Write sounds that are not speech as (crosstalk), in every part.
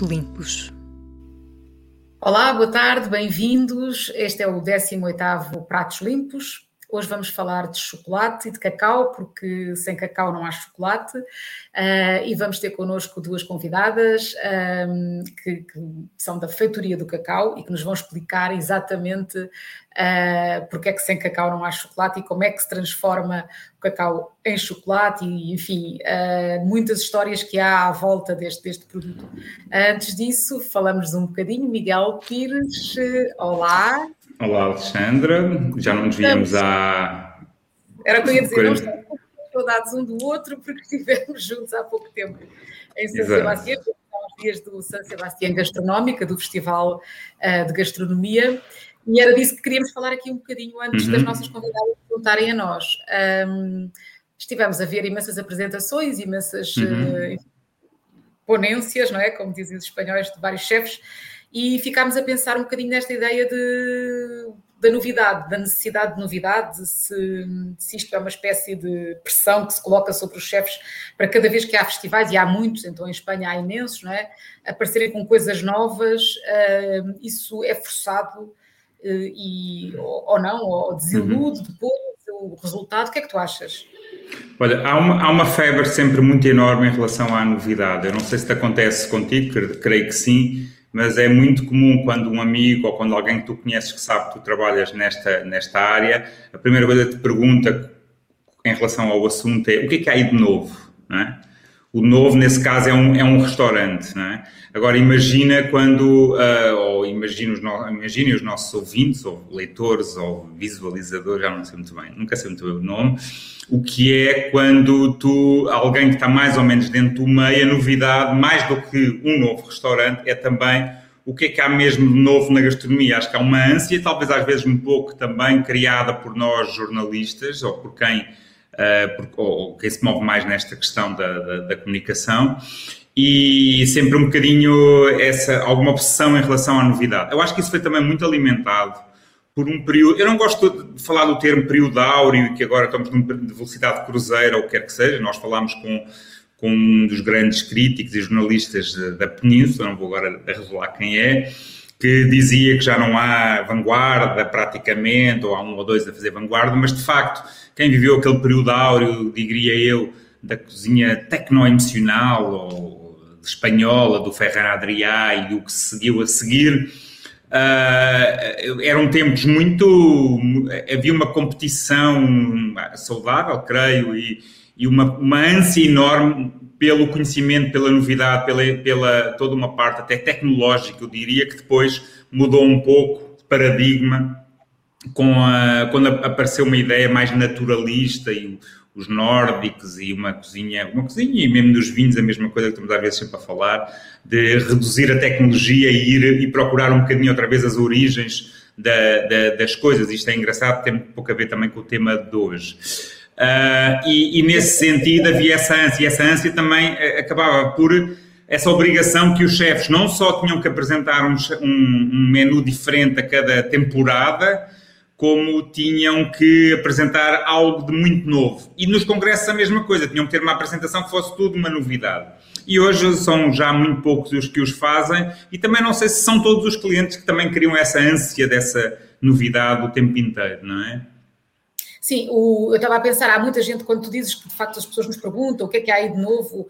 Limpos. Olá, boa tarde, bem-vindos. Este é o 18º Pratos Limpos. Hoje vamos falar de chocolate e de cacau, porque sem cacau não há chocolate. Uh, e vamos ter connosco duas convidadas um, que, que, são da feitoria do cacau e que nos vão explicar exatamente uh, porque é que sem cacau não há chocolate e como é que se transforma o cacau em chocolate e, enfim, uh, muitas histórias que há à volta deste, deste produto. Antes disso, falamos um bocadinho. Miguel Pires, olá. Olá, Alexandra. Já não nos víamos há. Era o que eu ia dizer, não estamos saudades um do outro porque estivemos juntos há pouco tempo em São Sebastião, os dias do São Sebastião Gastronómica, do Festival uh, de Gastronomia, e era disso que queríamos falar aqui um bocadinho antes uhum. das nossas convidadas perguntarem a nós. Um, estivemos a ver imensas apresentações, imensas uhum. uh, ponências, não é? Como dizem os espanhóis, de vários chefes e ficámos a pensar um bocadinho nesta ideia de, da novidade, da necessidade de novidade, se, se isto é uma espécie de pressão que se coloca sobre os chefes para cada vez que há festivais, e há muitos, então em Espanha há imensos, não é? Aparecerem com coisas novas, uh, isso é forçado uh, e, ou, ou, não, ou desilude uhum. depois o resultado. O que é que tu achas? Olha, há uma, há uma febre sempre muito enorme em relação à novidade. Eu não sei se te acontece contigo, creio que sim mas é muito comum quando um amigo ou quando alguém que tu conheces que sabe que tu trabalhas nesta, nesta área, a primeira coisa que te pergunta em relação ao assunto é o que é que há aí de novo, não é? O novo, nesse caso, é um, é um restaurante, não é? Agora, imagina quando, uh, ou imagine os, no, imagine os nossos ouvintes, ou leitores, ou visualizadores, já não sei muito bem, nunca sei muito bem o nome, o que é quando tu, alguém que está mais ou menos dentro do meio, a novidade, mais do que um novo restaurante, é também o que é que há mesmo de novo na gastronomia. Acho que há uma ânsia, talvez às vezes um pouco também criada por nós jornalistas, ou por quem, uh, por, ou quem se move mais nesta questão da, da, da comunicação, e sempre um bocadinho essa, alguma obsessão em relação à novidade. Eu acho que isso foi também muito alimentado por um período. Eu não gosto de falar do termo período áureo, que agora estamos numa velocidade cruzeira ou o que quer que seja. Nós falámos com, com um dos grandes críticos e jornalistas da Península, não vou agora revelar quem é, que dizia que já não há vanguarda praticamente, ou há um ou dois a fazer vanguarda, mas de facto, quem viveu aquele período áureo, diria eu, da cozinha tecno-emocional ou espanhola, do Ferran Adrià e o que seguiu a seguir, Uh, eram tempos muito. Havia uma competição saudável, creio, e, e uma, uma ânsia enorme pelo conhecimento, pela novidade, pela, pela toda uma parte até tecnológica, eu diria, que depois mudou um pouco de paradigma com a, quando apareceu uma ideia mais naturalista e os nórdicos e uma cozinha, uma cozinha e mesmo dos vinhos, a mesma coisa que estamos às vezes sempre a falar, de reduzir a tecnologia e ir e procurar um bocadinho outra vez as origens da, da, das coisas. Isto é engraçado, tem pouco a ver também com o tema de hoje. Uh, e, e, nesse sentido havia essa ânsia, e essa ânsia também eh, acabava por essa obrigação que os chefes não só tinham que apresentar um, um, um menu diferente a cada temporada, como tinham que apresentar algo de muito novo. E nos congressos a mesma coisa, tinham que ter uma apresentação que fosse tudo uma novidade. E hoje são já muito poucos os que os fazem, e também não sei se são todos os clientes que também criam essa ânsia dessa novidade o tempo inteiro, não é? Sim, o, eu estava a pensar, há muita gente, quando tu dizes que de facto as pessoas nos perguntam o que é que há aí de novo, uh,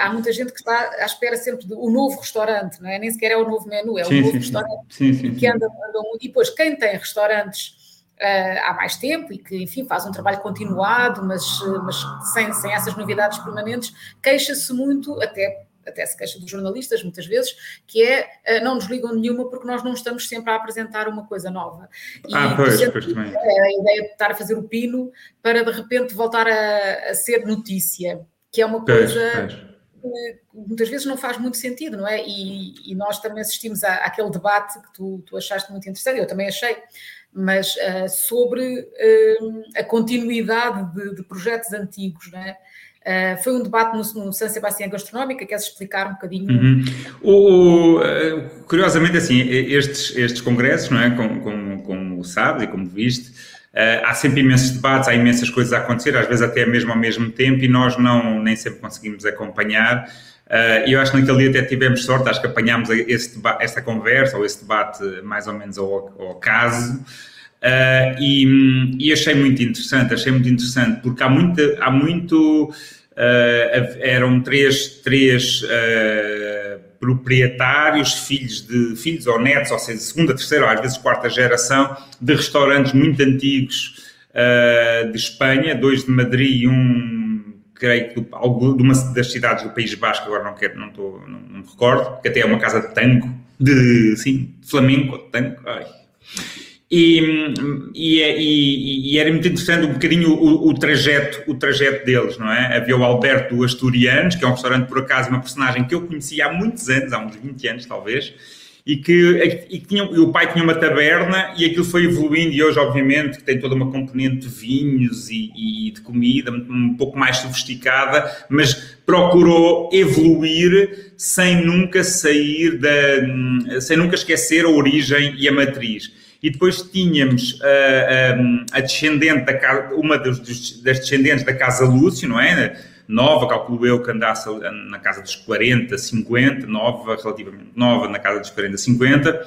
há muita gente que está à espera sempre do novo restaurante, não é? Nem sequer é o novo menu, é sim, o novo sim, restaurante sim. Sim, que anda, anda E depois, quem tem restaurantes uh, há mais tempo e que, enfim, faz um trabalho continuado, mas, mas sem, sem essas novidades permanentes, queixa-se muito, até até se queixa dos jornalistas muitas vezes, que é eh, não nos ligam nenhuma porque nós não estamos sempre a apresentar uma coisa nova. E, ah, pois, pois também. A ideia de estar a fazer o pino para de repente voltar a, a ser notícia, que é uma coisa pois, pois. que muitas vezes não faz muito sentido, não é? E, e nós também assistimos à, àquele debate que tu, tu achaste muito interessante, eu também achei, mas uh, sobre uh, a continuidade de, de projetos antigos, não é? Uh, foi um debate no, no San Sebastián Gastronómica, queres explicar um bocadinho? Uhum. O, uh, curiosamente, assim, estes, estes congressos, não é? Como, como, como sabes e como viste, uh, há sempre imensos debates, há imensas coisas a acontecer, às vezes até mesmo ao mesmo tempo, e nós não, nem sempre conseguimos acompanhar. E eu acho que naquele dia até tivemos sorte, acho que apanhámos esta conversa ou esse debate mais ou menos ao, ao caso. Uh, e, e, achei muito interessante, achei muito interessante, porque há muito, há muito uh, eram três, três uh, proprietários, filhos de filhos ou netos, ou seja, segunda, terceira ou às vezes quarta geração, de restaurantes muito antigos de Espanha, dois de Madrid e um, creio que de uma das cidades do País Basco, agora não, quero, não, estou, não, não me recordo, que até é uma casa de tango, de, sim, flamenco, de tango, ai. E, e, e, e, era muito interessante um bocadinho o, o, trajeto, o trajeto deles, não é? Havia o Alberto Asturianos, que é um restaurante, por acaso, uma personagem que eu conhecia há muitos anos, há uns 20 anos talvez, e que e, tinha, e o pai tinha uma taberna e aquilo foi evoluindo e hoje, obviamente, que tem toda uma componente de vinhos e de comida um pouco mais sofisticada, mas procurou evoluir sem nunca sair da... sem nunca esquecer a origem e a matriz e depois tínhamos a, a, a descendente da uma das, das descendentes da Casa Lúcio, não é? Nova, calculo eu que andasse na casa dos 40, 50, nova, relativamente nova, na casa dos 40, 50,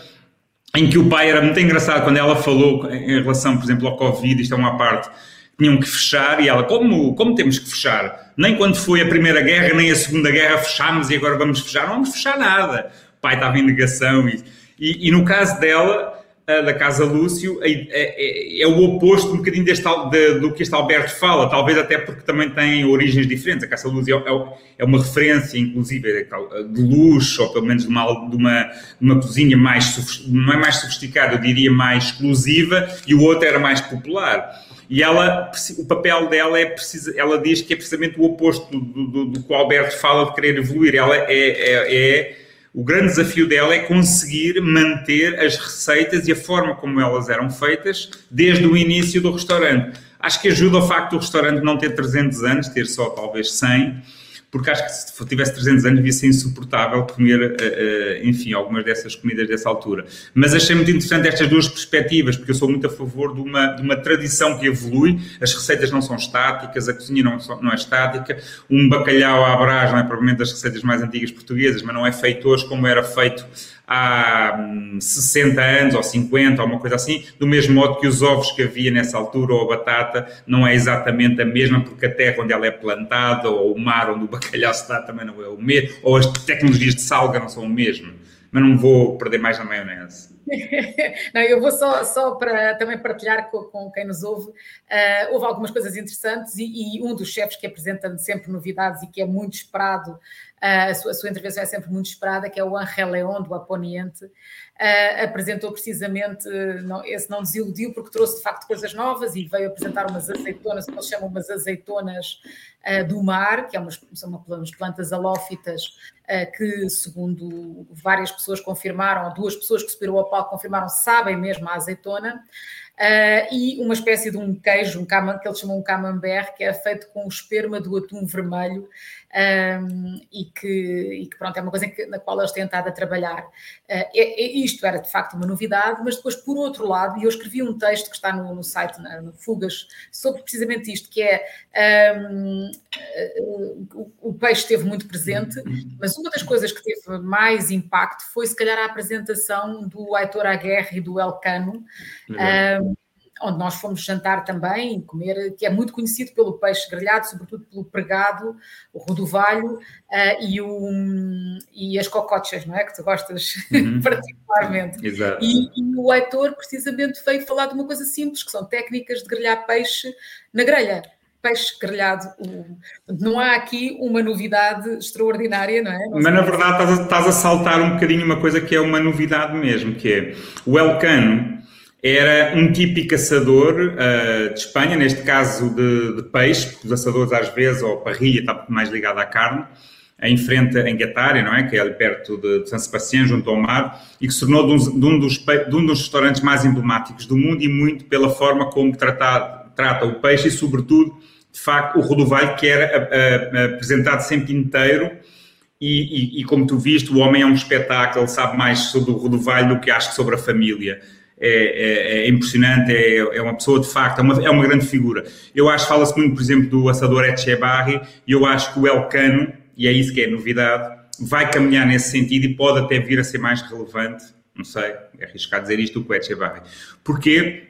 em que o pai era muito engraçado quando ela falou em relação, por exemplo, ao Covid, isto é uma parte, tinham que fechar, e ela, como, como temos que fechar? Nem quando foi a Primeira Guerra, nem a Segunda Guerra fechámos e agora vamos fechar, não vamos fechar nada. O pai estava em negação e, e, e no caso dela, da Casa Lúcio é, é, é, o oposto um bocadinho deste, de, do que este Alberto fala, talvez até porque também tem origens diferentes. A Casa Lúcio é, é, é uma referência, inclusive, é de luxo, ou pelo menos de uma, de uma, uma cozinha mais, não é mais sofisticada, eu diria mais exclusiva, e o outro era mais popular. E ela, o papel dela é precisa, ela diz que é precisamente o oposto do, do, do que o Alberto fala de querer evoluir. Ela é, é o grande desafio dela é conseguir manter as receitas e a forma como elas eram feitas desde o início do restaurante. Acho que ajuda o facto do restaurante não ter 300 anos, ter só talvez 100, porque acho que se tivesse 300 anos devia ser insuportável comer, uh, uh, enfim, algumas dessas comidas dessa altura. Mas achei muito interessante estas duas perspectivas, porque eu sou muito a favor de uma, de uma tradição que evolui, as receitas não são estáticas, a cozinha não, não é estática, um bacalhau à brás não é provavelmente das receitas mais antigas portuguesas, mas não é feito hoje como era feito há 60 hum, anos ou 50 ou uma coisa assim, do mesmo modo que os ovos que havia nessa altura ou a batata não é exatamente a mesma porque a terra onde ela é plantada ou o mar onde o bacalhau se dá também não é o mesmo, ou as tecnologias de salga não são o mesmo. Mas não vou perder mais na maionese. (laughs) não, eu vou só, só para também partilhar com, com quem nos ouve. Uh, houve algumas coisas interessantes e, e um dos chefes que apresenta sempre novidades e que é muito esperado a sua, a sua, intervenção é sempre muito esperada, que é o Angel León, do Aponiente, uh, apresentou precisamente, não, esse não desiludiu porque trouxe de facto coisas novas e veio apresentar umas azeitonas, que eles chamam umas azeitonas uh, do mar, que é umas, são umas plantas halófitas uh, que, segundo várias pessoas confirmaram, duas pessoas que subiram ao palco confirmaram, sabem mesmo a azeitona. E uma espécie de um queijo, um que eles chamam um camembert, que é feito com o esperma do atum vermelho um, e, que, e, que, pronto, é uma coisa que, na qual eles têm estado a trabalhar. Uh, é, é, isto era de facto uma novidade, mas depois, por outro lado, e eu escrevi um texto que está no, no site, na, no Fugas, sobre precisamente isto, que é um, uh, o, o, peixe esteve muito presente, mas uma das coisas que teve mais impacto foi, se calhar, a apresentação do Aitor Aguerre e do Elcano. Um, onde nós fomos jantar também, comer, que é muito conhecido pelo peixe grelhado, sobretudo pelo pregado, o rodovalho uh, e, o, e as cocochas, não é? Que tu gostas uhum. (laughs) particularmente. Exato. E, e, o Heitor precisamente veio falar de uma coisa simples, que são técnicas de grelhar peixe na grelha. Peixe grelhado. Não há aqui uma novidade extraordinária, não é? Não Mas na verdade estás a, estás a saltar um bocadinho uma coisa que é uma novidade mesmo, que é o Elcano era um típico caçador uh, de Espanha, neste caso de, de, peixe, porque os assadores às vezes, ou parrilha, está mais ligado à carne, em frente em Guetária, não é? Que é ali perto de, de San Sebastián, junto ao mar, e que se tornou de um, de, um dos, de um, dos, restaurantes mais emblemáticos do mundo e muito pela forma como trata, trata o peixe e, sobretudo, de facto, o rodovalho que era a, a, a, apresentado sempre inteiro. E, e, e, como tu viste, o homem é um espetáculo, ele sabe mais sobre o rodovalho do que acho que sobre a família é, é, é impressionante, é, é, uma pessoa de facto, é uma, é uma grande figura. Eu acho, fala-se muito, por exemplo, do assador Echebarri, e eu acho que o Elcano, e é isso que é novidade, vai caminhar nesse sentido e pode até vir a ser mais relevante, não sei, é dizer isto, do que o Echevarri. Porquê?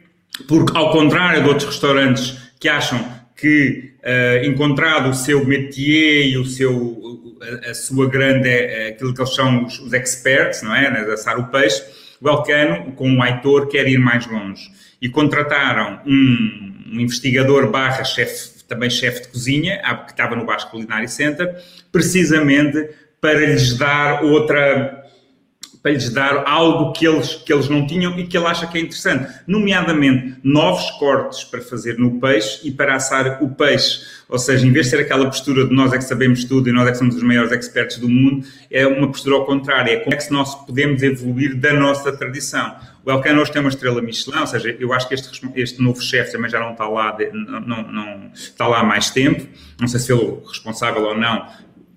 Porque, ao contrário de outros restaurantes que acham que, uh, encontrado o seu métier e o seu, a, a sua grande, uh, aquilo que eles são os, os experts, não é? De assar o peixe, o Elcano, com o Aitor, quer ir mais longe. E contrataram um, um investigador barra chefe, também chefe de cozinha, que estava no Basco Culinary Center, precisamente para lhes dar outra para lhes dar algo que eles, que eles não tinham e que ele acha que é interessante, nomeadamente novos cortes para fazer no peixe e para assar o peixe. Ou seja, em vez de ser aquela postura de nós é que sabemos tudo e nós é que somos os maiores expertos do mundo, é uma postura ao contrário, é como é que nós podemos evoluir da nossa tradição. O Elkan hoje tem uma estrela Michelin, ou seja, eu acho que este, este novo chefe também já não está lá, não, não, não, está lá há mais tempo, não sei se ele é responsável ou não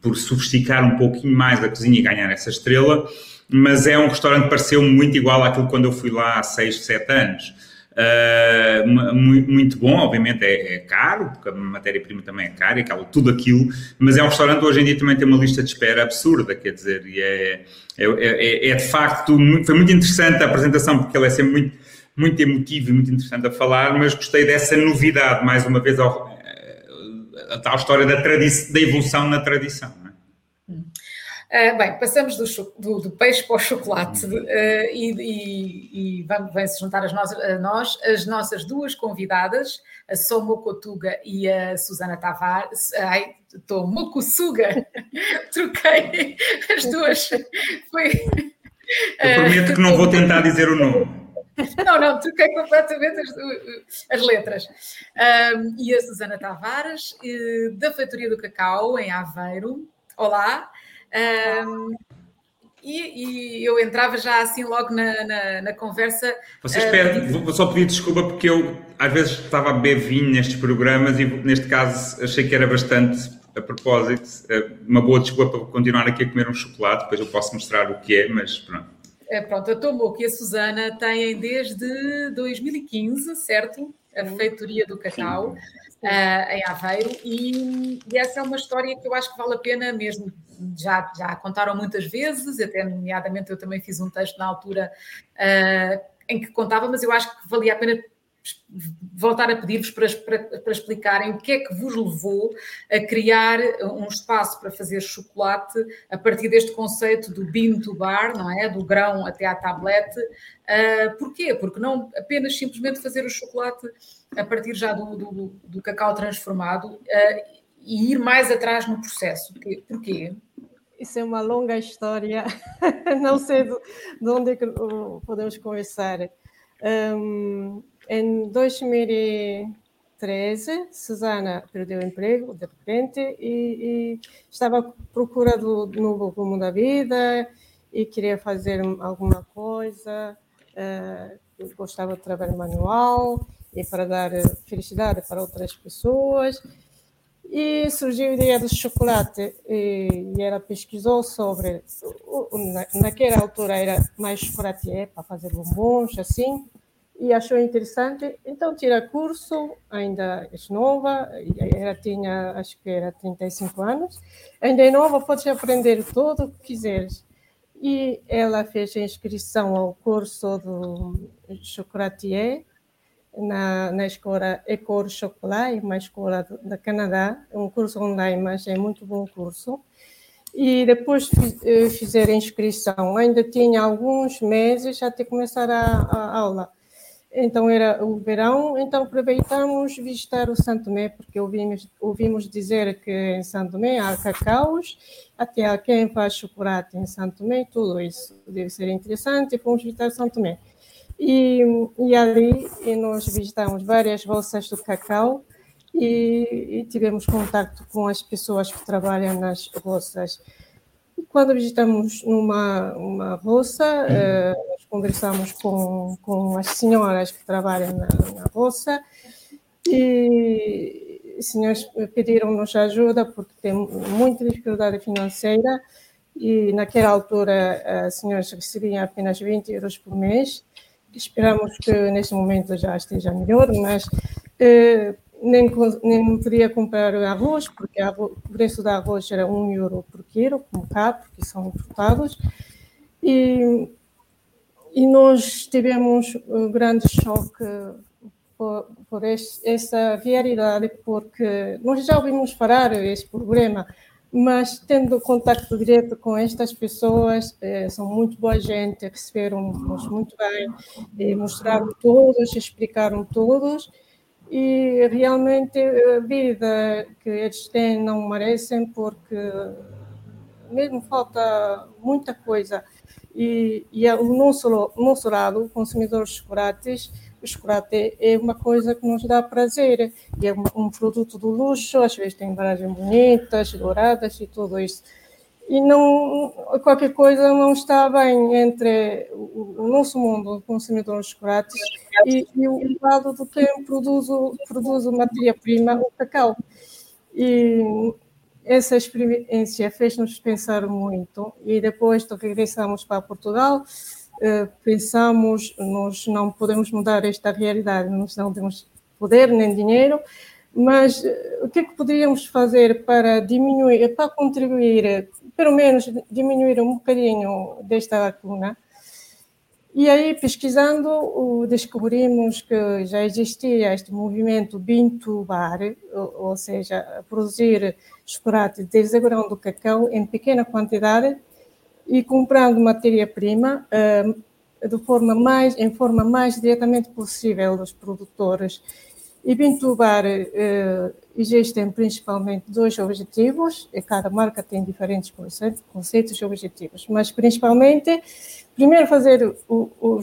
por sofisticar um pouquinho mais a cozinha e ganhar essa estrela, mas é um restaurante que pareceu muito igual àquilo quando eu fui lá há 6, 7 anos. Uh, muito bom, obviamente é, é caro, porque a matéria-prima também é cara aquilo, tudo aquilo, mas é um restaurante hoje em dia também tem uma lista de espera absurda, quer dizer, e é, é, é, é de facto, muito, foi muito interessante a apresentação, porque ele é sempre muito, muito emotivo e muito interessante a falar, mas gostei dessa novidade, mais uma vez, ao, a tal história da, da evolução na tradição. Uh, bem, passamos do, do, do, peixe para o chocolate uh, e, e, e vem-se juntar as nós, a nós as nossas duas convidadas, a Somo Cotuga e a Susana Tavares. Ai, estou Mocusuga, (laughs) troquei as duas. Foi, Eu prometo que não vou tentar dizer o nome. Não, não, troquei completamente as, as letras. Um, e a Susana Tavares, eh, da Feitoria do Cacau, em Aveiro. Olá. Um, e, e, eu entrava já assim logo na, na, na conversa. Vocês uh, pedem, vou só pedir desculpa porque eu às vezes estava a beber vinho nestes programas e neste caso achei que era bastante a propósito, eh, uma boa desculpa para continuar aqui a comer um chocolate, depois eu posso mostrar o que é, mas pronto. É, pronto, a Tomoco e a Susana têm desde 2015, certo? A feitoria do cacau uh, em Aveiro, e, e, essa é uma história que eu acho que vale a pena mesmo. Já, já contaram muitas vezes, até nomeadamente eu também fiz um texto na altura uh, em que contava, mas eu acho que valia a pena voltar a pedir-vos para, para, para, explicarem o que é que vos levou a criar um espaço para fazer chocolate a partir deste conceito do bean to bar, não é? Do grão até à tablete. Uh, porquê? Porque não apenas simplesmente fazer o chocolate a partir já do, do, do cacau transformado uh, e ir mais atrás no processo. Porquê? Isso é uma longa história, (laughs) não sei de, de onde é que podemos começar. Um, em 2013, Susana perdeu o emprego de repente e, e estava à procura do novo rumo da vida e queria fazer alguma coisa. Uh, gostava de trabalho manual e para dar felicidade para outras pessoas. E surgiu a ideia do chocolate e, e ela pesquisou sobre, naquela altura era mais chocolatier para fazer bombons, assim, e achou interessante, então tira curso, ainda é nova, ela tinha, acho que era 35 anos, ainda é nova, pode aprender tudo o que quiseres. E ela fez a inscrição ao curso do chocolatier na, na escola Ecole Chocolat, uma escola do, da Canadá, um curso online, mas é muito bom curso. E depois eh, fizeram a inscrição, ainda tinha alguns meses até começar a, a aula então era o verão, então aproveitamos visitar o Santo Tomé, porque ouvimos, ouvimos dizer que em Santo Tomé há cacaus, até há quem faz chocolate em Santo Tomé, tudo isso deve ser interessante, fomos visitar Santo Tomé. E, e ali e nós visitamos várias roças do cacau e, e tivemos contato com as pessoas que trabalham nas roças. Quando visitamos numa uma roça, eh, nós conversamos com, com as senhoras que trabalham na, na roça e as senhoras pediram-nos ajuda porque tem muita dificuldade financeira e naquela altura as senhoras recebiam apenas 20 euros por mês. Esperamos que neste momento já esteja melhor, mas eh, nem, nem podia comprar arroz, porque o preço do arroz era um euro por quilo, como cá, porque são importados. E, e nós tivemos um grande choque por, por este, essa realidade, porque nós já ouvimos falar desse problema, mas tendo contato direto com estas pessoas, eh, são muito boa gente, receberam-nos muito bem, mostraram todos, explicaram todos, e realmente a vida que eles têm não merecem, porque mesmo falta muita coisa. E, e o nosso, nosso lado, consumidores de chocolates, o chocolate é uma coisa que nos dá prazer, e é um, um produto do luxo, às vezes tem embalagens bonitas, douradas e tudo isso. E não, qualquer coisa não está bem entre o, nosso mundo, o consumidor de chocolates, e, e, o lado de quem produz, produz matéria-prima, o cacau. E essa experiência fez-nos pensar muito, e depois regressamos para Portugal, eh, pensamos, nós não podemos mudar esta realidade, nós não temos poder nem dinheiro, mas eh, o que, é que poderíamos fazer para diminuir, para contribuir, pelo menos diminuir um bocadinho desta lacuna? E aí, pesquisando, descobrimos que já existia este movimento Bintubar, ou seja, produzir chocolate desagregando cacau em pequena quantidade e comprando matéria-prima uh, de forma mais, em forma mais diretamente possível dos produtores. E uh, existem principalmente dois objetivos, e cada marca tem diferentes conceitos, conceitos e objetivos, mas principalmente, primeiro fazer o, o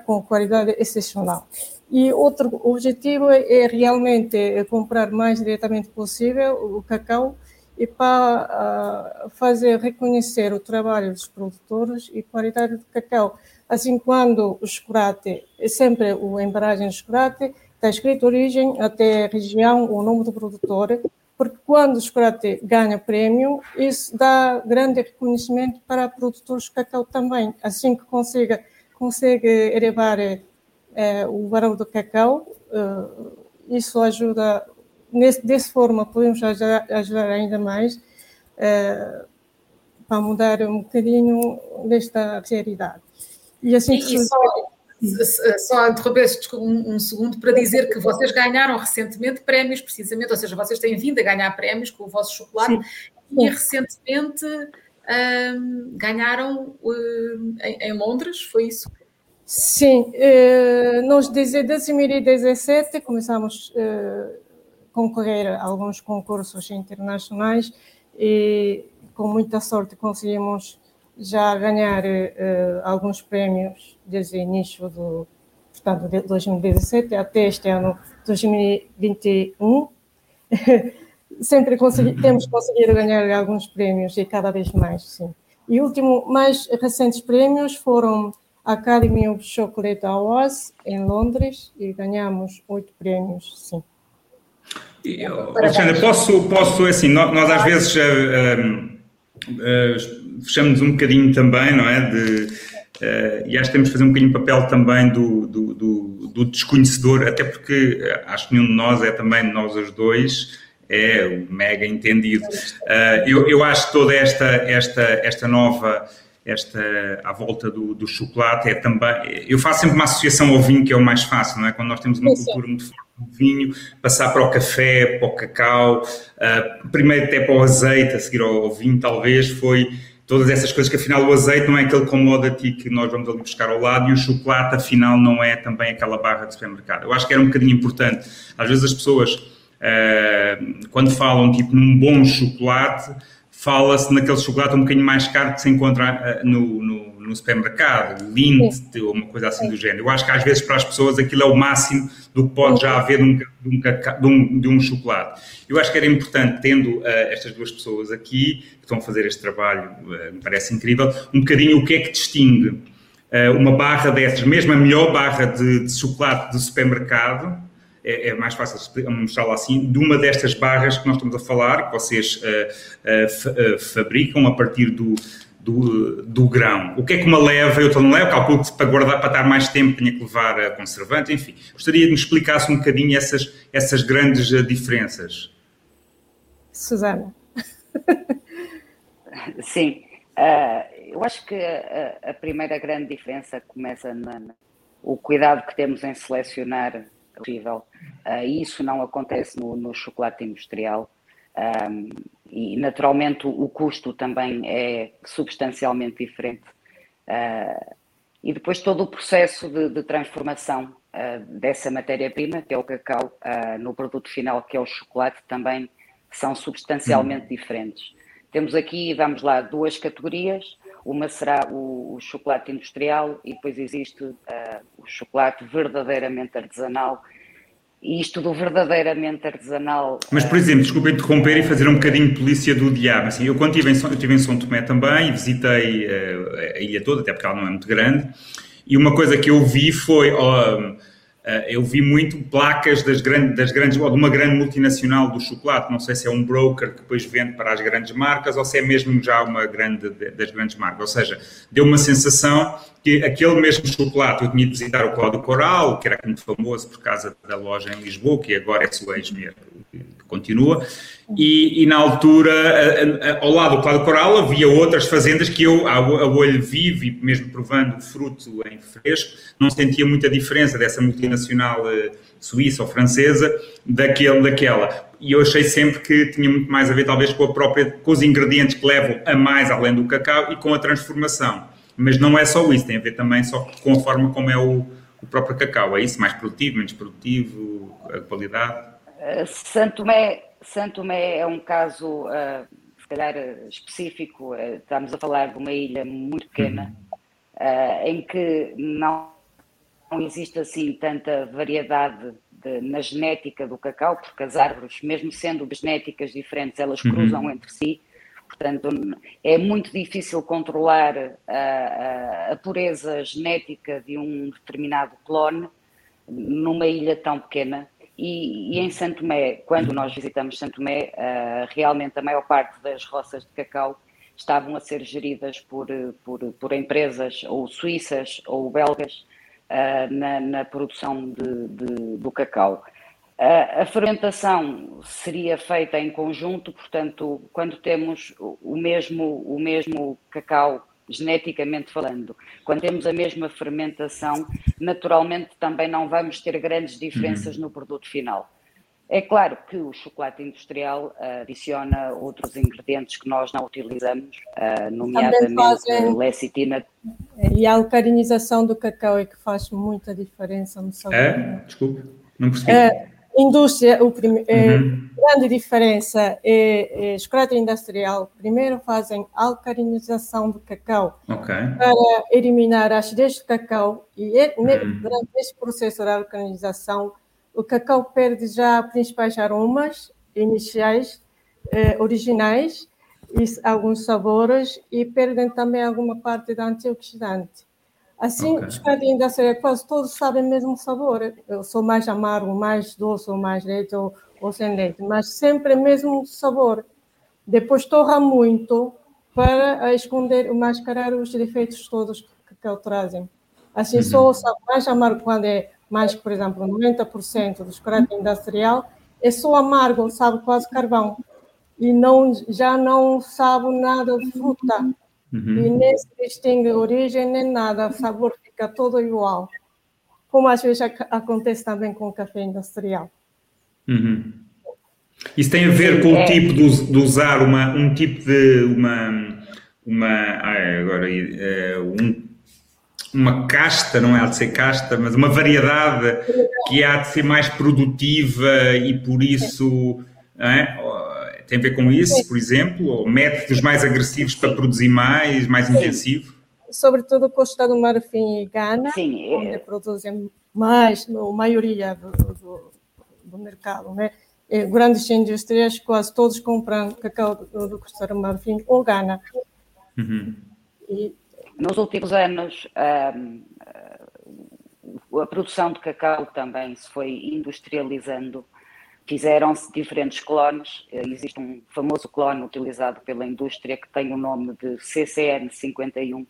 com qualidade excepcional. E outro objetivo é realmente comprar mais diretamente possível o cacau e para uh, fazer reconhecer o trabalho dos produtores e qualidade do cacau. Assim, quando o é sempre o embalagem de chocolate, está escrito origem até região, o nome do produtor, porque quando o chocolate ganha prêmio, isso dá grande reconhecimento para produtores de cacau também, assim que consiga, consegue elevar eh, o valor do cacau, eh, isso ajuda nesse, dessa forma podemos ajudar, ajudar ainda mais uh, para mudar um bocadinho desta realidade. E assim e, e só, só interromper um, um, segundo para dizer que vocês ganharam recentemente prémios, precisamente, ou seja, vocês têm vindo a ganhar prémios com o vosso chocolate Sim. e recentemente um, ganharam um, em, em, Londres, foi isso? Sim, uh, nós desde 2017 começamos uh, concorrer a alguns concursos internacionais e com muita sorte conseguimos já ganhar uh, alguns prémios desde o início do portanto de 2017 até este ano 2021 (laughs) sempre consegui, temos conseguido ganhar alguns prémios e cada vez mais sim. E último mais recentes prémios foram a Academy of Chocolate Awards em Londres e ganhamos oito prémios sim. Alexandra, posso, posso, assim, nós, nós às vezes uh, uh, fechamos um bocadinho também, não é? De, uh, e acho que temos de fazer um bocadinho papel também do, do, do, do, desconhecedor, até porque acho que nenhum de nós é também, nós os dois, é o mega entendido. eu, eu acho que toda esta, esta, esta nova esta à volta do, do, chocolate é também. Eu faço sempre uma associação ao vinho, que é o mais fácil, não é? Quando nós temos uma cultura muito forte vinho, passar para o café, para o cacau, uh, primeiro até para o azeite, a seguir ao, ao, vinho, talvez, foi todas essas coisas que afinal o azeite não é aquele commodity que nós vamos ali buscar ao lado e o chocolate afinal não é também aquela barra de supermercado. Eu acho que era um bocadinho importante. Às vezes as pessoas, uh, quando falam tipo num bom chocolate, fala-se naquele chocolate um bocadinho mais caro que se encontra uh, no, no, no, supermercado, Lindt ou uma coisa assim do género. Eu acho que às vezes para as pessoas aquilo é o máximo do que pode já haver de um, de um, de um chocolate. Eu acho que era importante, tendo uh, estas duas pessoas aqui, que estão a fazer este trabalho, uh, me parece incrível, um bocadinho o que é que distingue uma barra dessas, mesmo a melhor barra de, de chocolate do supermercado, é, é mais fácil mostrá-la assim, de uma destas barras que nós estamos a falar, que vocês uh, uh, fabricam a partir do, do, do, grão. O que é que uma leva e outra não leva? Calculo que para guardar, para estar mais tempo, tinha que levar a conservante, enfim. Gostaria de me explicasse um bocadinho essas, essas grandes eh, diferenças. Susana. (laughs) Sim, uh, eu acho que a, a, primeira grande diferença começa no o cuidado que temos em selecionar possível. Uh, isso não acontece no, no chocolate industrial. Um, e naturalmente o, custo também é substancialmente diferente. Uh, e depois todo o processo de, de transformação uh, dessa matéria-prima, que é o cacau, no produto final, que é o chocolate, também são substancialmente uhum. diferentes. Temos aqui, vamos lá, duas categorias. Uma será o, o chocolate industrial e depois existe uh, o chocolate verdadeiramente artesanal. E isto do verdadeiramente artesanal. Mas, por exemplo, desculpa interromper e fazer um bocadinho de polícia do diabo. Assim, eu, quando estive em, estive em São Tomé também e visitei uh, a ilha toda, até porque ela não é muito grande, e uma coisa que eu vi foi. Oh, Uh, eu vi muito placas das grandes, das grandes, ou de uma grande multinacional do chocolate, não sei se é um broker que depois vende para as grandes marcas ou se é mesmo já uma grande das grandes marcas. Ou seja, deu uma sensação que aquele mesmo chocolate, eu tinha de visitar o Cláudio Coral, que era muito famoso por causa da loja em Lisboa, que agora é sua ex-mulher, que continua, e, e, na altura, a, a, ao lado do Cláudio Coral, havia outras fazendas que eu, a, a olho vivo e mesmo provando o fruto em fresco, não sentia muita diferença dessa multinacional uh, suíça ou francesa daquele, daquela. E eu achei sempre que tinha muito mais a ver, talvez, com a própria, com os ingredientes que levam a mais além do cacau e com a transformação. Mas não é só isso, tem a ver também só com a forma como é o, o próprio cacau. É isso? Mais produtivo, menos produtivo, a qualidade? Uh, Santo Tomé, Santo Tomé é um caso, uh, se calhar, específico. Uh, estamos a falar de uma ilha muito pequena, uhum. em que não, não existe assim tanta variedade de, na genética do cacau, porque as árvores, mesmo sendo genéticas diferentes, elas uhum. cruzam entre si Portanto, é muito difícil controlar a, a, a pureza genética de um determinado clone numa ilha tão pequena. E, e, em Santo Tomé, quando nós visitamos Santo Tomé, uh, realmente a maior parte das roças de cacau estavam a ser geridas por, por, por empresas ou suíças ou belgas uh, na, na, produção de, de, do cacau. A, fermentação seria feita em conjunto, portanto, quando temos o mesmo, o mesmo cacau geneticamente falando, quando temos a mesma fermentação, naturalmente também não vamos ter grandes diferenças uhum. no produto final. É claro que o chocolate industrial uh, adiciona outros ingredientes que nós não utilizamos, uh, nomeadamente lecitina. E a alcalinização do cacau é que faz muita diferença no sabor. É? Desculpe, não percebi. É, Indústria, o. É, uhum. grande diferença é, é chocolate industrial. Primeiro fazem alcalinização do cacau okay. para eliminar a acidez do cacau e é, uhum. durante esse processo de alcalinização o cacau perde já principais aromas iniciais eh, originais e alguns sabores e perdem também alguma parte da antioxidante. Assim, okay. os cadinhos da cereja quase todos sabem o mesmo sabor. Eu sou mais amargo, mais doce, ou mais leite, ou, ou sem leite, mas sempre o mesmo sabor. Depois torra muito para esconder, mascarar os defeitos todos que, que trazem. Assim, uhum. só o sabor mais amargo quando é mais, por exemplo, 90% do chocolate industrial, é só amargo, sabe quase carvão. E não, já não sabe nada de fruta. Uhum. E nem se distingue origem nem nada, o sabor fica todo igual. Como às vezes acontece também com o café industrial. Uhum. Isso tem a ver com o é. tipo de, de, usar uma, um tipo de uma, uma ah, agora é, um, uma casta, não é de ser casta, mas uma variedade que há de ser mais produtiva e por isso é, tem a ver com isso, por exemplo? Ou métodos mais agressivos para produzir mais, mais Sim. intensivo? Sobretudo Costa do Marfim e Gana, Sim. É. onde produzem mais, a maioria do, do, do mercado, né? E grandes indústrias, quase todos compram cacau do, do Costa do Marfim ou Gana. Uhum. E, Nos últimos anos, um, a produção de cacau também se foi industrializando fizeram-se diferentes clones. Existe um famoso clone utilizado pela indústria que tem o nome de CCN51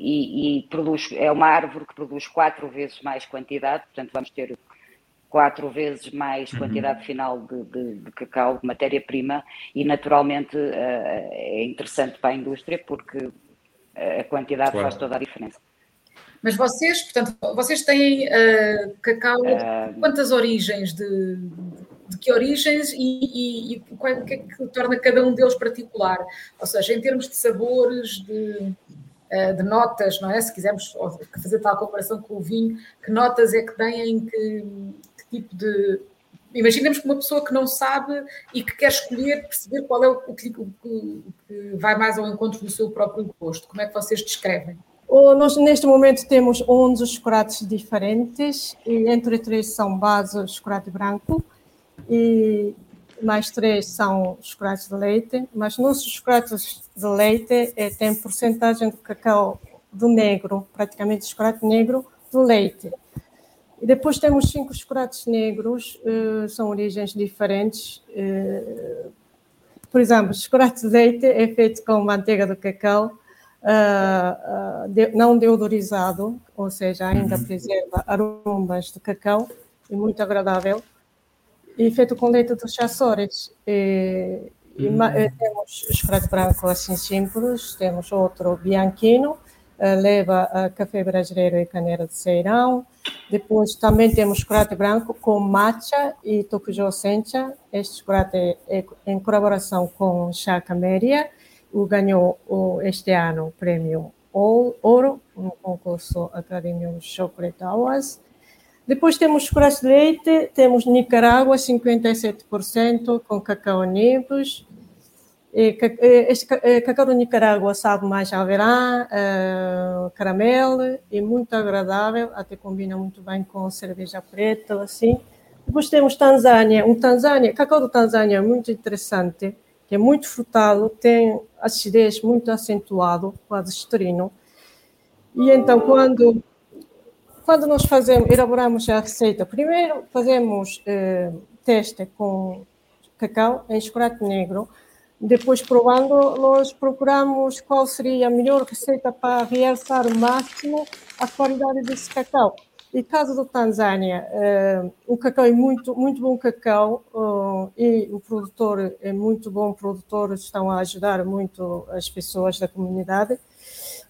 e, e, produz, é uma árvore que produz quatro vezes mais quantidade, portanto vamos ter quatro vezes mais uhum. quantidade uhum. final de, de, de, cacau, de matéria-prima, e naturalmente uh, é interessante para a indústria porque a quantidade claro. faz toda a diferença. Mas vocês, portanto, vocês têm uh, cacau, uh, quantas origens de, de que origens e, o que é que torna cada um deles particular? Ou seja, em termos de sabores, de, uh, de notas, não é? Se quisermos fazer tal comparação com o vinho, que notas é que têm, que, que tipo de. Imaginemos que uma pessoa que não sabe e que quer escolher, perceber qual é o, o, que, o que vai mais ao encontro do seu próprio gosto. Como é que vocês descrevem? Nós, neste momento, temos 11 chocolates diferentes, e entre três são base chocolate branco, e mais três são chocolates de leite, mas nos chocolates de leite é, tem porcentagem de cacau do negro, praticamente chocolate negro do leite. E depois temos cinco chocolates negros, uh, são origens diferentes. Uh, por exemplo, chocolate de leite é feito com manteiga do cacau, uh, de, não deodorizado, ou seja, ainda uhum. preserva aromas de cacau, e muito agradável, e feito com leite dos Açores. E, e uhum. temos chocolate branco assim simples, temos outro bianchino, uh, leva uh, café brasileiro e canela de Ceirão. Depois também temos chocolate branco com matcha e tokujo sencha. Este chocolate é, é em colaboração com Chá Caméria ganhou este ano o prêmio Ouro no concurso Academy Chocolate Awards. Depois temos chocolate de leite, temos Nicarágua, 57%, com cacau nibs. Este cacau de Nicarágua sabe mais averá, uh, caramelo, e muito agradável, até combina muito bem com cerveja preta, assim. Depois temos Tanzânia, um Tanzânia, cacau do Tanzânia é muito interessante, é muito frutado, tem acidez muito acentuado, quase estrino. E então, quando, quando nós fazemos, elaboramos a receita, primeiro fazemos eh, teste com cacau em chocolate negro, depois provando, nós procuramos qual seria a melhor receita para realçar o máximo a qualidade desse cacau. E caso do Tanzânia, uh, o cacau é muito, muito bom cacau uh, e o produtor é muito bom produtor, estão a ajudar muito as pessoas da comunidade.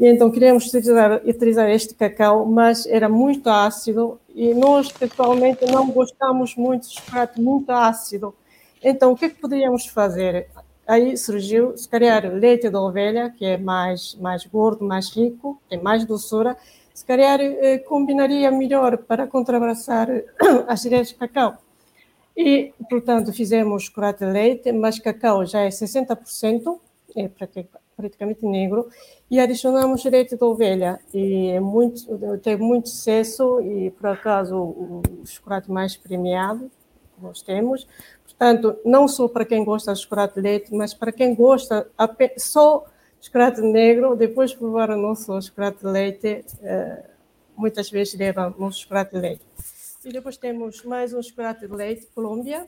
E então queríamos utilizar, utilizar este cacau, mas era muito ácido e nós pessoalmente não gostamos muito de chocolate muito ácido. Então o que, é que poderíamos fazer? Aí surgiu, se calhar, leite de ovelha, que é mais, mais gordo, mais rico, tem mais doçura, se calhar eh, combinaria melhor para contrabalançar (coughs) as ideias de cacau. E, portanto, fizemos chocolate de leite, mas cacau já é 60%, é praticamente negro, e adicionamos leite de ovelha. E é muito, teve muito sucesso e, por acaso, o chocolate mais premiado que nós temos. Portanto, não só para quem gosta de chocolate de leite, mas para quem gosta só chocolate negro, depois provaram o nosso chocolate de leite, uh, muitas vezes levam nosso chocolate de leite. E depois temos mais um chocolate de leite, Colômbia,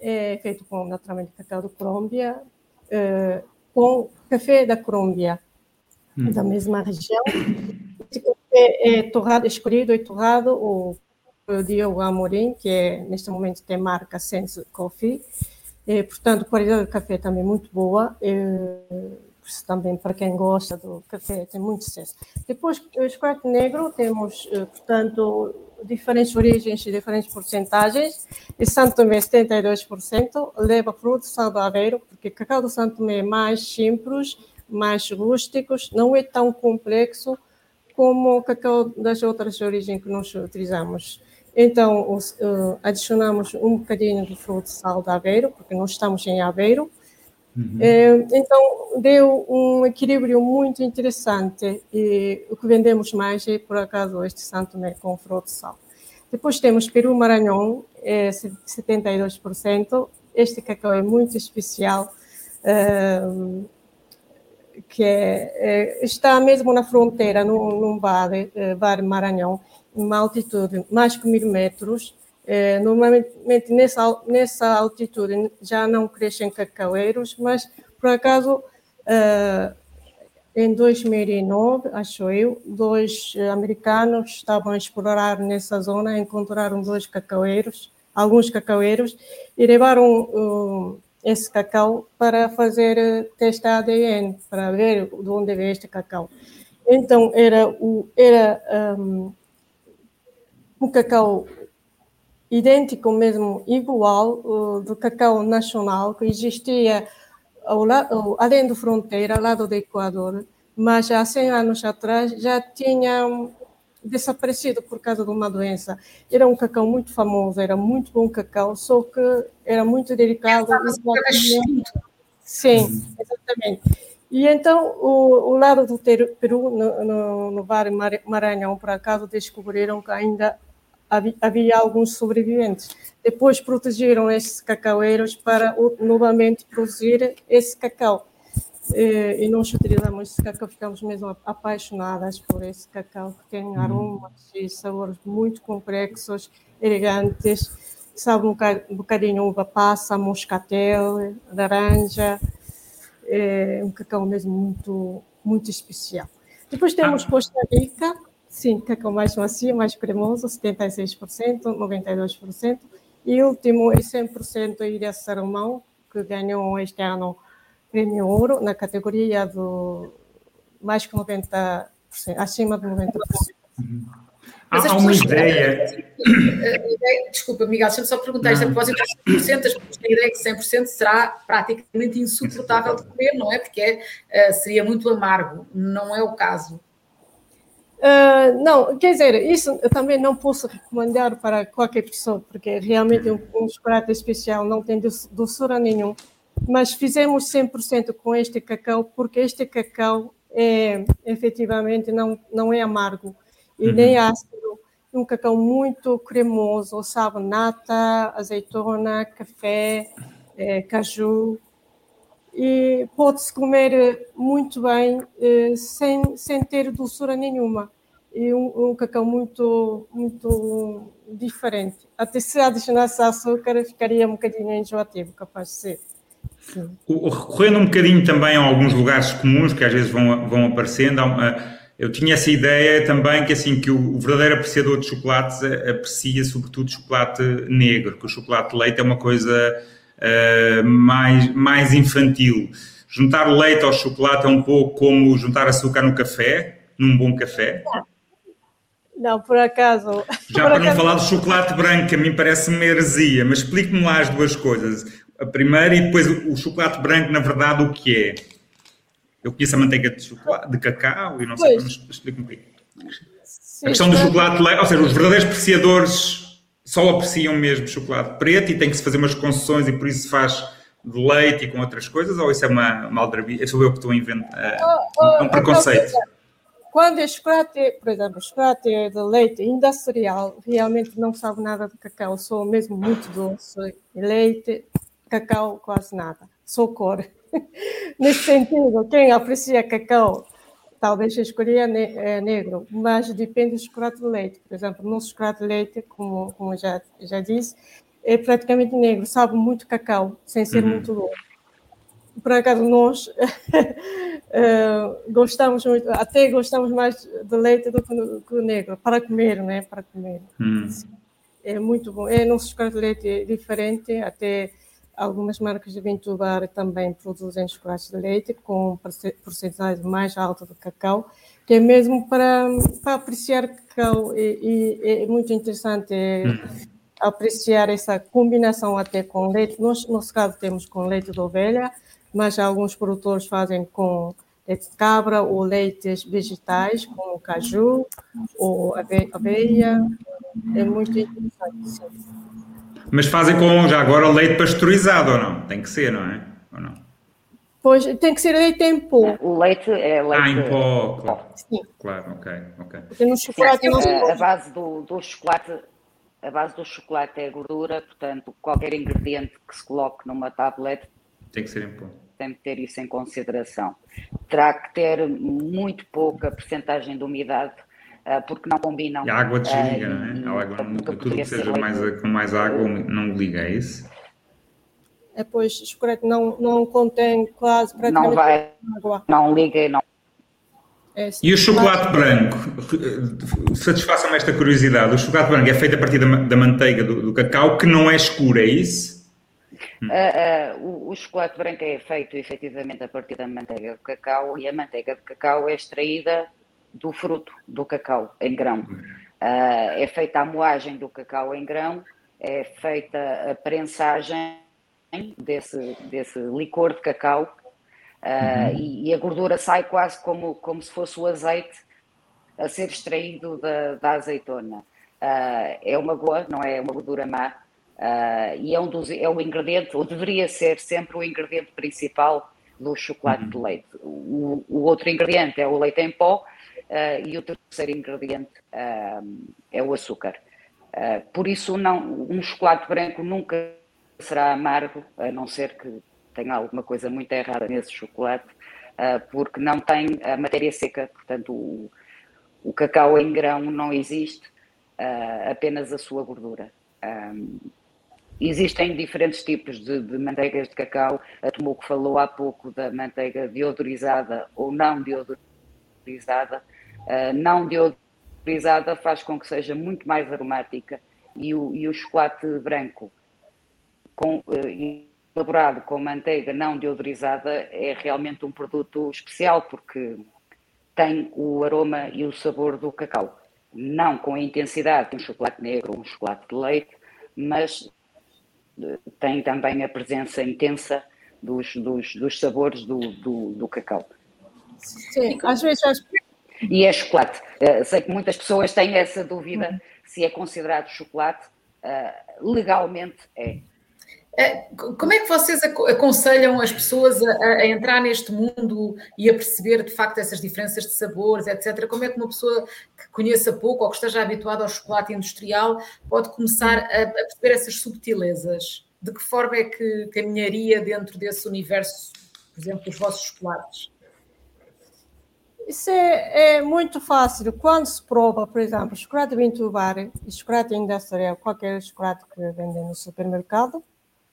é feito com naturalmente cacau da Colômbia, uh, com café da Colômbia, hum. da mesma região. Esse café é torrado, escolhido e torrado, o Diogo Amorim, que é, neste momento tem marca Sense Coffee, e, portanto, a qualidade do café também muito boa. E, também para quem gosta do café, tem muito sucesso. Depois, o chocolate negro, temos, eh, portanto, diferentes origens e diferentes porcentagens. E Santo Tomé, 72%, leva fruto saudável, porque cacau do Santo Tomé é mais simples, mais rústicos, não é tão complexo como o cacau das outras origens que nós utilizamos. Então, os, uh, adicionamos um bocadinho de fruto saudável, porque nós estamos em Aveiro, Uhum. É, então, deu um equilíbrio muito interessante e o que vendemos mais é, por acaso, este Santo Mé com fruto sal. Depois temos Peru Maranhão, é 72%. Este cacau é muito especial, é, que é, está mesmo na fronteira, num, num é, vale Maranhão, uma altitude mais que mil metros, É, normalmente nessa, nessa altitude já não crescem cacaueiros, mas por acaso uh, em 2009, acho eu, dois americanos estavam a explorar nessa zona, encontraram dois cacaueiros, alguns cacaueiros, e levaram uh, esse cacau para fazer teste ADN, para ver de onde veio este cacau. Então, era, o, era um, um cacau idêntico mesmo, igual uh, do cacau nacional que existia ao lado, além da fronteira, ao lado do Equador, mas há 100 anos atrás já tinha desaparecido por causa de uma doença. Era um cacau muito famoso, era muito bom cacau, só que era muito delicado. Sim, exatamente. E então, o, o lado do Peru, no, no, no Vale Maranhão, por acaso, descobriram que ainda havia, alguns sobreviventes. Depois protegeram esses cacaueiros para novamente produzir esse cacau. E, e nós utilizamos esse cacau, ficamos mesmo apaixonadas por esse cacau, que tem uhum. aromas e sabores muito complexos, elegantes, sabe um bocadinho uva passa, moscatel, laranja, é um cacau mesmo muito, muito especial. Depois temos ah. Costa Rica, sim, cacau mais macio, mais cremoso, 76%, 92%, e último é 100% Ilha Salomão, que ganhou este ano prêmio ouro na categoria do mais que 90%, acima de 90%. Uhum. Mas há, uma ideia. Desculpa, Miguel, deixa-me só perguntar isto a propósito dos 100%, as pessoas têm ideia que 100% será praticamente insuportável de comer, não é? Porque é, seria muito amargo. Não é o caso. Uh, não, quer dizer, isso eu também não posso recomendar para qualquer pessoa, porque realmente um, um chocolate especial não tem doçura nenhum. Mas fizemos 100% com este cacau, porque este cacau é, efetivamente não, não é amargo e uhum. nem ácido. Um cacau muito cremoso, sabe? Nata, azeitona, café, é, caju. E pode-se comer muito bem eh, sem, sem ter doçura nenhuma. E um, um cacau muito, muito diferente. Até se adicionasse açúcar, ficaria um bocadinho enjoativo, capaz de ser. Sim. Recorrendo um bocadinho também a alguns lugares comuns que às vezes vão, vão aparecendo, eu tinha essa ideia também que assim que o, verdadeiro apreciador de chocolates aprecia sobretudo chocolate negro, que o chocolate de leite é uma coisa uh, mais, mais infantil. Juntar leite ao chocolate é um pouco como juntar açúcar no café, num bom café. Não, por acaso. Já por para acaso... não falar do chocolate branco, a mim parece uma heresia, mas explique-me lá as duas coisas. A primeira e depois o chocolate branco, na verdade, o que é? Eu conheço a manteiga de, chocolate, de cacau e não sei, mas explique-me um pouquinho. A questão do chocolate leite, ou seja, os verdadeiros apreciadores só apreciam mesmo chocolate preto e tem que se fazer umas concessões e por isso se faz de leite e com outras coisas, ou isso é uma, uma aldrabia? Sou eu que estou a inventar. Oh, oh, um preconceito. Quando é chocolate, por exemplo, chocolate de leite industrial, realmente não sabe nada de cacau, sou mesmo muito doce, leite, cacau quase nada, só cor. (laughs) Nesse sentido, quem aprecia cacau talvez escolha ne é, negro, mas depende do chocolate de leite. Por exemplo, no chocolate de leite, como, como já, já disse, é praticamente negro, sabe muito cacau, sem ser uhum. muito doce. Por acaso, nós uh, (laughs) gostamos muito, até gostamos mais de leite do que, que negro, para comer, né? Para comer. Uhum. É muito bom. É nosso chocolate de leite é diferente, até Algumas marcas de Vintubar também produzem chocolate de leite com porcentagem mais alta de cacau, que é mesmo para, para apreciar cacau. E, e é muito interessante uhum. apreciar essa combinação até com leite. Nós, no nosso caso, temos com leite de ovelha, mas alguns produtores fazem com leite de cabra ou leites vegetais, como caju ou aveia. É muito interessante. Sim. Mas fazem com já agora leite pasteurizado ou não? Tem que ser, não é? Ou não? Pois, tem que ser leite em pó. O leite é leite. Ah, em pó, claro. Sim. Claro, ok, ok. Porque no chocolate Sim, a, a base do, do chocolate a base do chocolate é gordura, portanto, qualquer ingrediente que se coloque numa tablet tem que ser em pó. Tem que ter isso em consideração. Terá que ter muito pouca percentagem de umidade porque não combinam. E a água desliga, não é? A água, tudo que seja mais, com mais água não liga, é isso? É, pois, o chocolate não, não contém quase praticamente não vai, água. Não liga, não. É, e o chocolate branco? Satisfaça-me esta curiosidade. O chocolate branco é feito a partir da, da manteiga do, do, cacau, que não é escura, é isso? Uh, uh, o, o, chocolate branco é feito efetivamente a partir da manteiga do cacau e a manteiga de cacau é extraída do fruto do cacau em grão. Uh, é feita a moagem do cacau em grão, é feita a prensagem desse, desse licor de cacau uh, e, e, a gordura sai quase como, como se fosse o azeite a ser extraído da, da azeitona. Uh, é uma boa, não é uma gordura má, uh, e é um, dos, é um ingrediente, ou deveria ser sempre o ingrediente principal do chocolate uhum. de leite. O, o, outro ingrediente é o leite em pó, uh, e o terceiro ingrediente é o açúcar. por isso, não, um chocolate branco nunca será amargo, a não ser que tenha alguma coisa muito errada nesse chocolate, uh, porque não tem a matéria seca, portanto o, o cacau em grão não existe, uh, apenas a sua gordura. Um, existem diferentes tipos de, de, manteigas de cacau, a Tomoco falou há pouco da manteiga deodorizada ou não deodorizada. Uh, não deodorizada faz com que seja muito mais aromática e o, e o chocolate branco com, uh, elaborado com manteiga não deodorizada é realmente um produto especial porque tem o aroma e o sabor do cacau. Não com a intensidade de um chocolate negro um chocolate de leite, mas eh, tem também a presença intensa dos, dos, dos sabores do, do, do, cacau. Sim, às vezes acho E é chocolate. Uh, sei que muitas pessoas têm essa dúvida uhum. se é considerado chocolate. Uh, legalmente é. É, como é que vocês aconselham as pessoas a, a, entrar neste mundo e a perceber de facto essas diferenças de sabores, etc? Como é que uma pessoa que conheça pouco ou que esteja habituada ao chocolate industrial pode começar a, a perceber essas subtilezas? De que forma é que caminharia dentro desse universo, por exemplo, dos vossos chocolates? Isso é, é, muito fácil. Quando se prova, por exemplo, chocolate Vintubar chocolate industrial, qualquer chocolate que vendem no supermercado,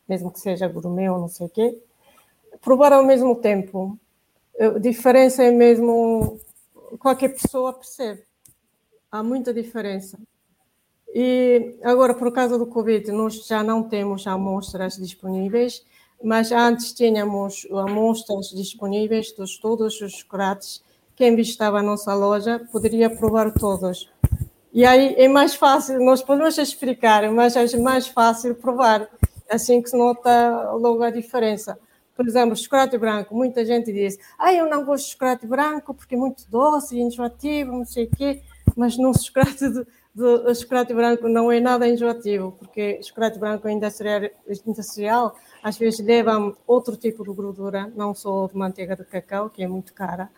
mesmo que seja gourmet ou não sei o quê, provar ao mesmo tempo. A diferença é mesmo. Qualquer pessoa percebe. Há muita diferença. E agora, por causa do Covid, nós já não temos amostras disponíveis, mas antes tínhamos amostras disponíveis de todos os chocolates. Quem visitava a nossa loja poderia provar todos. E aí é mais fácil, nós podemos explicar, mas é mais fácil provar assim que se nota logo a diferença. Por exemplo, chocolate branco, muita gente diz, ah, eu não gosto de chocolate branco porque é muito doce enjoativo, não sei o quê, mas no (laughs) chocolate, de, chocolate branco não é nada enjoativo, porque chocolate branco industrial, industrial às vezes leva outro tipo de gordura, não só de manteiga de cacau, que é muito cara,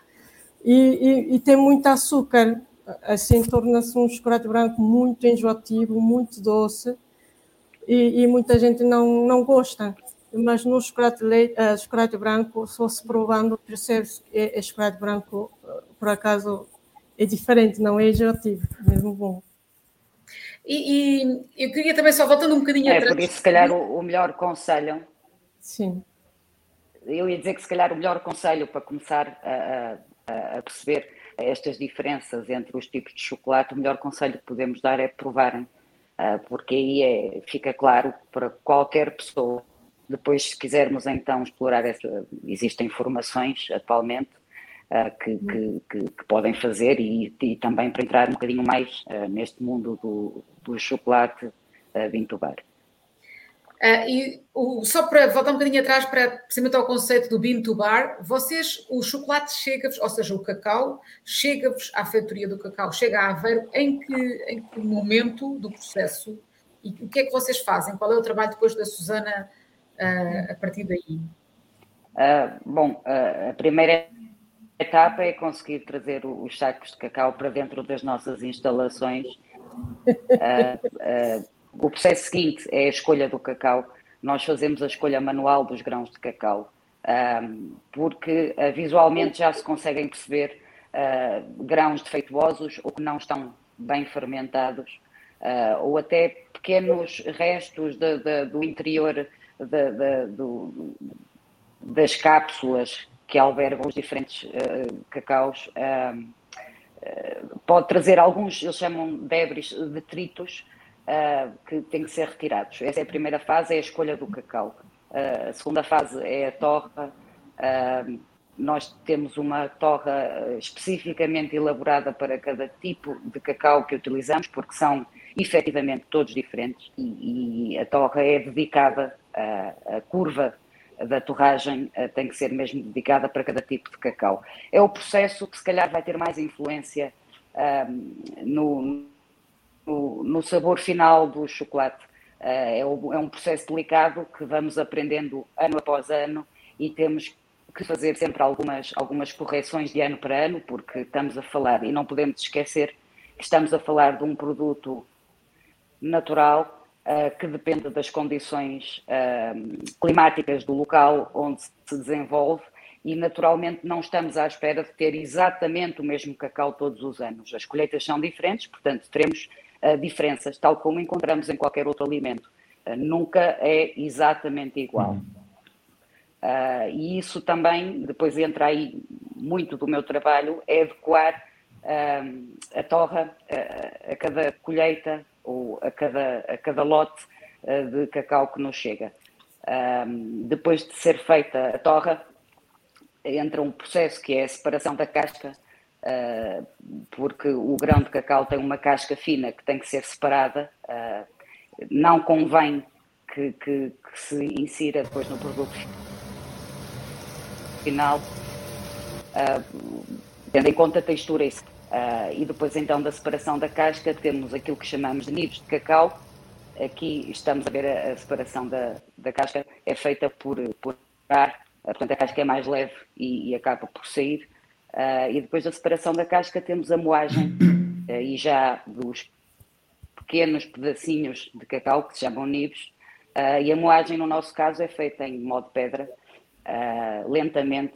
e, e, e tem muito açúcar, assim torna-se um chocolate branco muito enjoativo, muito doce, e, e, muita gente não, não gosta. Mas no chocolate, leite, uh, chocolate branco, só se provando, percebe-se que é, é chocolate branco, uh, por acaso, é diferente, não é enjoativo, mesmo bom. E, e, eu queria também, só voltando um bocadinho é, atrás. Por isso, se calhar, o, o melhor conselho. Sim. Eu ia dizer que, se calhar, o melhor conselho para começar a, a, perceber estas diferenças entre os tipos de chocolate, o melhor conselho que podemos dar é provarem ah, porque aí é, fica claro para qualquer pessoa. Depois, se quisermos então explorar essa, existem informações atualmente uh, que, que, que, que, podem fazer e, e, também para entrar um bocadinho mais uh, neste mundo do, do chocolate uh, Vintubar. Uh, e o, só para voltar um bocadinho atrás, para precisamente ao conceito do bean to bar, vocês, o chocolate chega-vos, ou seja, o cacau, chega-vos à feitoria do cacau, chega a Aveiro, em que, em que momento do processo? E o que é que vocês fazem? Qual é o trabalho depois da Susana uh, a partir daí? Uh, bom, a primeira etapa é conseguir trazer os sacos de cacau para dentro das nossas instalações. Uh, o processo seguinte é a escolha do cacau. Nós fazemos a escolha manual dos grãos de cacau, um, porque uh, visualmente já se conseguem perceber uh, grãos defeituosos ou que não estão bem fermentados, uh, ou até pequenos restos de, de, do interior de, do, das cápsulas que albergam os diferentes cacaus. Pode trazer alguns, eles chamam debris, detritos, que têm que ser retirados. Essa é a primeira fase, é a escolha do cacau. a segunda fase é a torra. Nós temos uma torra especificamente elaborada para cada tipo de cacau que utilizamos, porque são efetivamente todos diferentes, e, e a torra é dedicada, a curva da torragem uh, tem que ser mesmo dedicada para cada tipo de cacau. É o processo que se calhar vai ter mais influência uh, no, no, sabor final do chocolate. Uh, é, é, um processo delicado que vamos aprendendo ano após ano e temos que fazer sempre algumas, algumas correções de ano para ano, porque estamos a falar, e não podemos esquecer que estamos a falar de um produto natural uh, que depende das condições uh, climáticas do local onde se desenvolve e naturalmente não estamos à espera de ter exatamente o mesmo cacau todos os anos. As colheitas são diferentes, portanto teremos uh, diferenças, tal como encontramos em qualquer outro alimento. nunca é exatamente igual. Uh, e isso também, depois entra aí muito do meu trabalho, é adequar uh, a torra uh, a cada colheita ou a cada, a cada lote de cacau que nos chega. depois de ser feita a torra, entra um processo que é a separação da casca, porque o grão de cacau tem uma casca fina que tem que ser separada. não convém que, que, que se insira depois no produto final, uh, tendo em conta a textura uh, e depois então da separação da casca temos aquilo que chamamos de nibs de cacau. Aqui estamos a ver a, a separação da, da casca, é feita por, por ar, portanto a casca é mais leve e, e acaba por sair. E depois da separação da casca temos a moagem (coughs) e já dos pequenos pedacinhos de cacau que se chamam nibs. e a moagem no nosso caso é feita em modo pedra, uh, lentamente,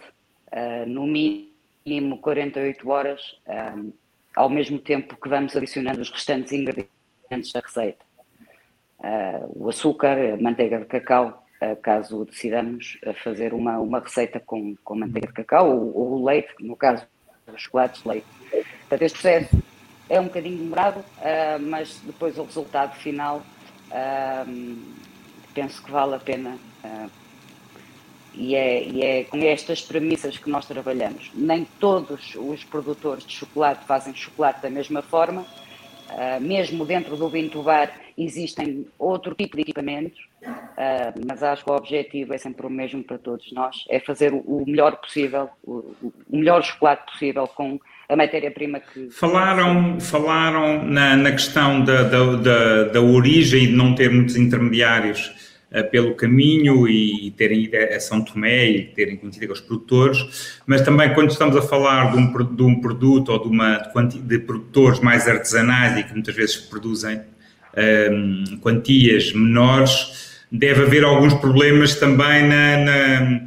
uh, no mínimo 48 horas, um, ao mesmo tempo que vamos adicionando os restantes ingredientes da receita. Uh, o açúcar, a manteiga de cacau, caso decidamos fazer uma, uma receita com, com manteiga de cacau ou, ou leite, no caso chocolates leite. Portanto, este processo é um bocadinho demorado, uh, mas depois o resultado final uh, penso que vale a pena uh, e é, e é com estas premissas que nós trabalhamos. Nem todos os produtores de chocolate fazem chocolate da mesma forma, mesmo dentro do Bintubar existem outro tipo de equipamentos, uh, mas acho que o objetivo é sempre o mesmo para todos nós, é fazer o melhor possível, o, o melhor chocolate possível com a matéria-prima que... Falaram, falaram na, na questão da, da, da, da origem e de não ter muitos intermediários eh, pelo caminho e, terem ido a São Tomé e terem conhecido aqueles produtores, mas também quando estamos a falar de um, de um produto ou de, uma, de, de, produtores mais artesanais e que muitas vezes produzem um, ehm, quantias menores, deve haver alguns problemas também na, na,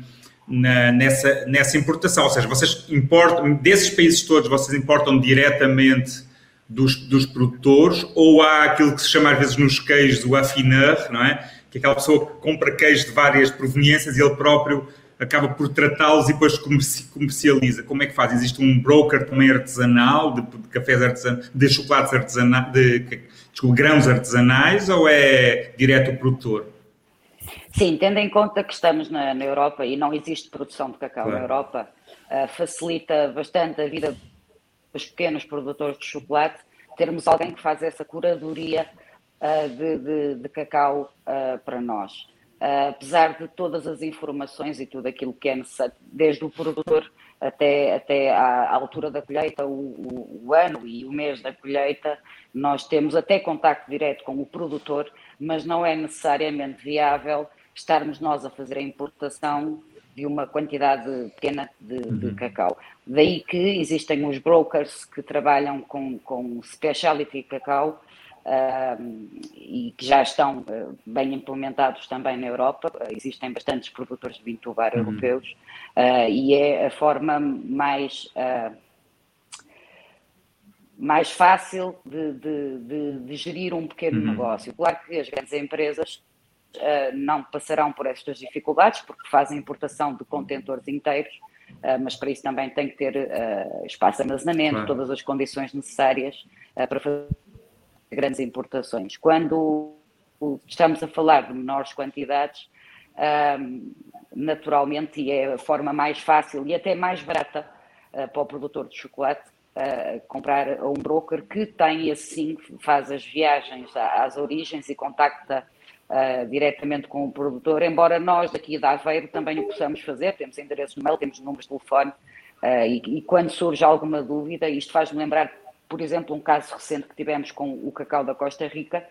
na, nessa, nessa importação, ou seja, vocês importam, desses países todos, vocês importam diretamente dos, dos produtores ou há aquilo que se chama às vezes nos queijos o affineur, não é? que aquela pessoa que compra queijo de várias proveniências e ele próprio acaba por tratá-los e depois comercializa. Como é que faz? Existe um broker também artesanal de, de cafés artesanais, de chocolates artesanais, de, de grãos artesanais ou é direto o produtor? Sim, tendo em conta que estamos na, na Europa e não existe produção de cacau claro. na Europa, uh, facilita bastante a vida dos pequenos produtores de chocolate termos alguém que faz essa curadoria uh, de, de, de, cacau uh, para nós. Apesar de todas as informações e tudo aquilo que é necessário, desde o produtor até, até à, altura da colheita, o, o, o, ano e o mês da colheita, nós temos até contacto direto com o produtor, mas não é necessariamente viável estarmos nós a fazer a importação de uma quantidade pequena de, uhum. de, cacau. Daí que existem os brokers que trabalham com, com specialty cacau, e que já estão uh, bem implementados também na Europa. Existem bastantes produtores de vinho tubar uhum. europeus uh, e é a forma mais mais fácil de, de, de, de gerir um pequeno uhum. negócio. Claro que as grandes empresas uh, não passarão por estas dificuldades, porque fazem importação de contentores inteiros, uh, mas para isso também tem que ter uh, espaço de armazenamento, claro. todas as condições necessárias para fazer grandes importações. Quando estamos a falar de menores quantidades, naturalmente, e é a forma mais fácil e até mais barata para o produtor de chocolate, uh, comprar a um broker que tem assim, faz as viagens às origens e contacta uh, diretamente com o produtor, embora nós daqui da Aveiro também o possamos fazer, temos endereços no mail, temos números de telefone, uh, e, e, quando surge alguma dúvida, isto faz-me lembrar, por exemplo, um caso recente que tivemos com o cacau da Costa Rica,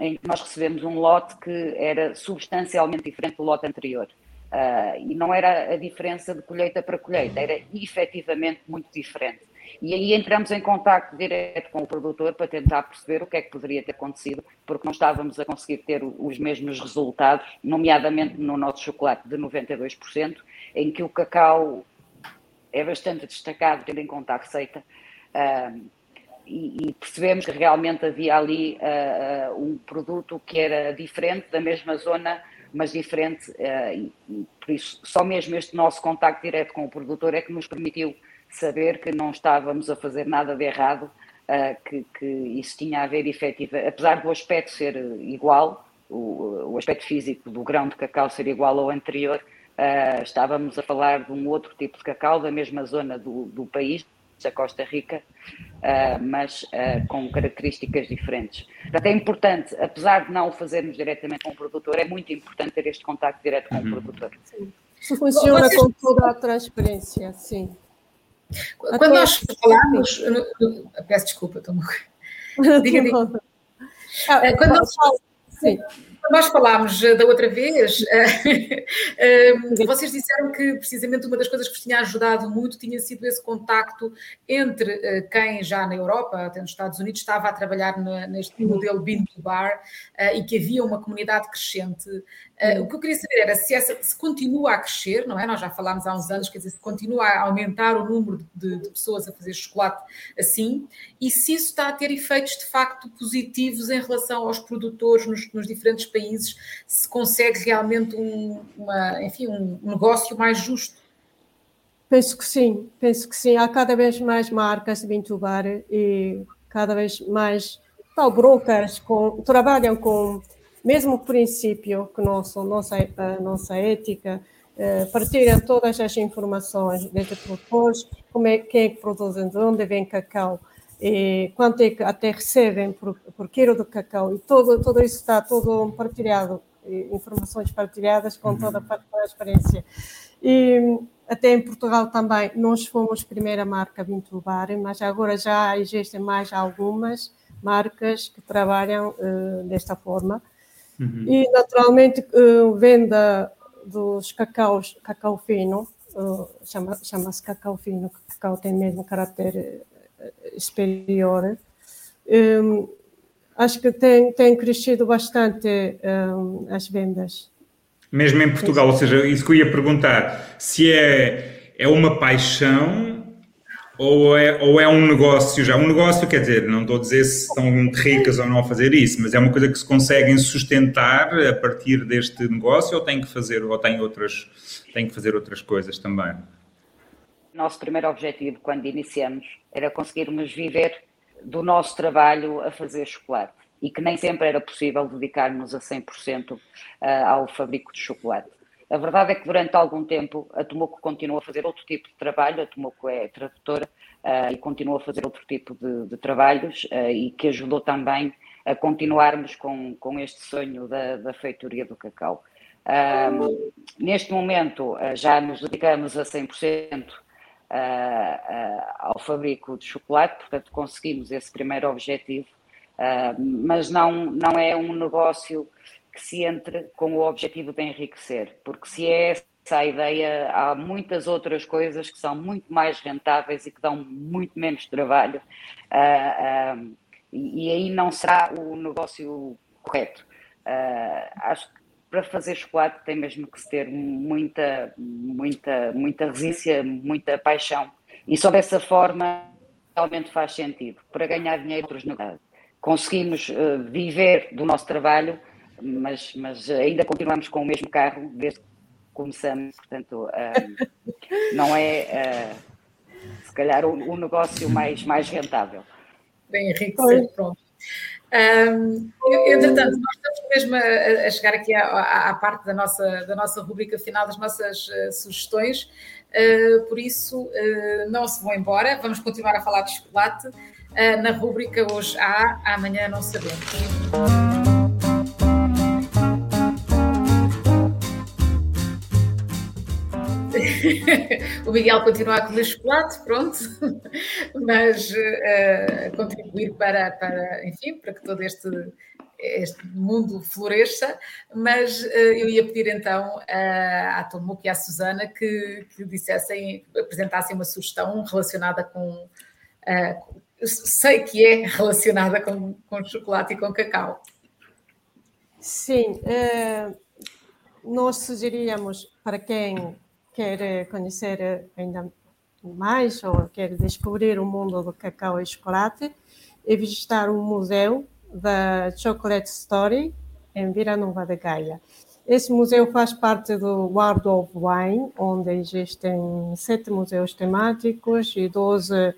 em que nós recebemos um lote que era substancialmente diferente do lote anterior. Uh, e não era a diferença de colheita para colheita, era efetivamente muito diferente. E aí entramos em contato direto com o produtor para tentar perceber o que é que poderia ter acontecido, porque não estávamos a conseguir ter os mesmos resultados, nomeadamente no nosso chocolate de 92%, em que o cacau é bastante destacado, tendo em conta a receita. Uh, e, percebemos que realmente havia ali uh, um produto que era diferente da mesma zona mas diferente, uh, e, por isso só mesmo este nosso contacto direto com o produtor é que nos permitiu saber que não estávamos a fazer nada de errado, uh, que, que, isso tinha a ver efetiva, apesar do aspecto ser igual, o, o aspecto físico do grão de cacau ser igual ao anterior, estávamos a falar de um outro tipo de cacau da mesma zona do, do país, da Costa Rica, uh, mas uh, com características diferentes. Portanto, é importante, apesar de não o fazermos diretamente com o produtor, é muito importante ter este contato direto com uhum. o produtor. Sim. Isso funciona Vocês... com toda a transparência, sim. Quando Até nós falamos. Peço desculpa, estou (laughs) Diga, diga. Ah, quando nós, sim nós falámos eh, da outra vez, (laughs) eh, eh, vocês disseram que precisamente uma das coisas que vos tinha ajudado muito tinha sido esse contacto entre quem já na Europa, até nos Estados Unidos, estava a trabalhar neste modelo Bean to Bar e que havia uma comunidade crescente. O que eu queria saber era se, essa, se continua a crescer, não é? Nós já falámos há uns anos, quer dizer, se continua a aumentar o número de, de pessoas a fazer chocolate assim e se isso está a ter efeitos de facto positivos em relação aos produtores nos, nos diferentes países se consegue realmente um, uma, enfim, um negócio mais justo. Penso que sim, penso que sim. Há cada vez mais marcas de Bintubar e cada vez mais tal, brokers com, trabalham com mesmo princípio que nosso, nossa, a nossa ética, eh, partilham todas as informações desde produtores, como é, quem é que produz, de onde vem cacau, e quanto é que até recebem por, por quilo de cacau, e todo, tudo isso está todo partilhado, informações partilhadas com uhum. toda a transparência. E até em Portugal também, nós fomos a primeira marca Vintubar, mas agora já existem mais algumas marcas que trabalham uh, desta forma. Uhum. E, naturalmente, uh, venda dos cacaus, cacau fino, uh, chama-se chama cacau fino, cacau tem mesmo caráter superior, um, acho que tem, tem crescido bastante um, as vendas. Mesmo em Portugal, ou seja, isso que eu ia perguntar, se é, é uma paixão ou é, ou é um negócio já? Um negócio, quer dizer, não estou a dizer se são ricas ou não a fazer isso, mas é uma coisa que se conseguem sustentar a partir deste negócio ou tem que fazer, ou tem outras, tem que fazer outras coisas também? nosso primeiro objetivo quando iniciamos era conseguirmos viver do nosso trabalho a fazer chocolate e que nem sempre era possível dedicarmos a 100% ah, ao fabrico de chocolate. A verdade é que durante algum tempo a Tomoco continuou a fazer outro tipo de trabalho, a Tomoco é tradutora uh, e continua a fazer outro tipo de, de trabalhos uh, e que ajudou também a continuarmos com, com este sonho da, da feitoria do cacau. Uh, neste momento já nos dedicamos a 100% ao fabrico de chocolate, portanto conseguimos esse primeiro objetivo, mas não, não é um negócio que se entre com o objetivo de enriquecer, porque se é essa a ideia, há muitas outras coisas que são muito mais rentáveis e que dão muito menos trabalho, e aí não será o negócio correto. acho que para fazer chocolate tem mesmo que se ter muita, muita, muita resistência, muita paixão. E só dessa forma realmente faz sentido para ganhar dinheiro para os negócios. Conseguimos uh, viver do nosso trabalho, mas, mas ainda continuamos com o mesmo carro desde que começamos, portanto, uh, (laughs) não é uh, se calhar o, o, negócio mais, mais rentável. Bem enriquecido, pronto. Um, entretanto, nós estamos mesmo a, a chegar aqui à, à, parte da nossa, da nossa rubrica final, das nossas uh, sugestões, uh, por isso uh, não se vão embora, vamos continuar a falar de chocolate na rubrica Hoje há, amanhã não sabemos. (laughs) o Miguel continua (laughs) a comer chocolate, pronto, mas uh, contribuir para, para, enfim, para que todo este, este mundo floresça, mas uh, eu ia pedir então uh, à Tomuco e à Susana que, que dissessem, apresentassem uma sugestão relacionada com, uh, sei que é relacionada com, com chocolate e com cacau. Sim, nós sugeríamos para quem quer conhecer ainda mais ou quer descobrir o mundo do cacau e chocolate, é visitar o museu da Chocolate Story em Vila Nova de Gaia. Esse museu faz parte do World of Wine, onde existem sete museus temáticos e 12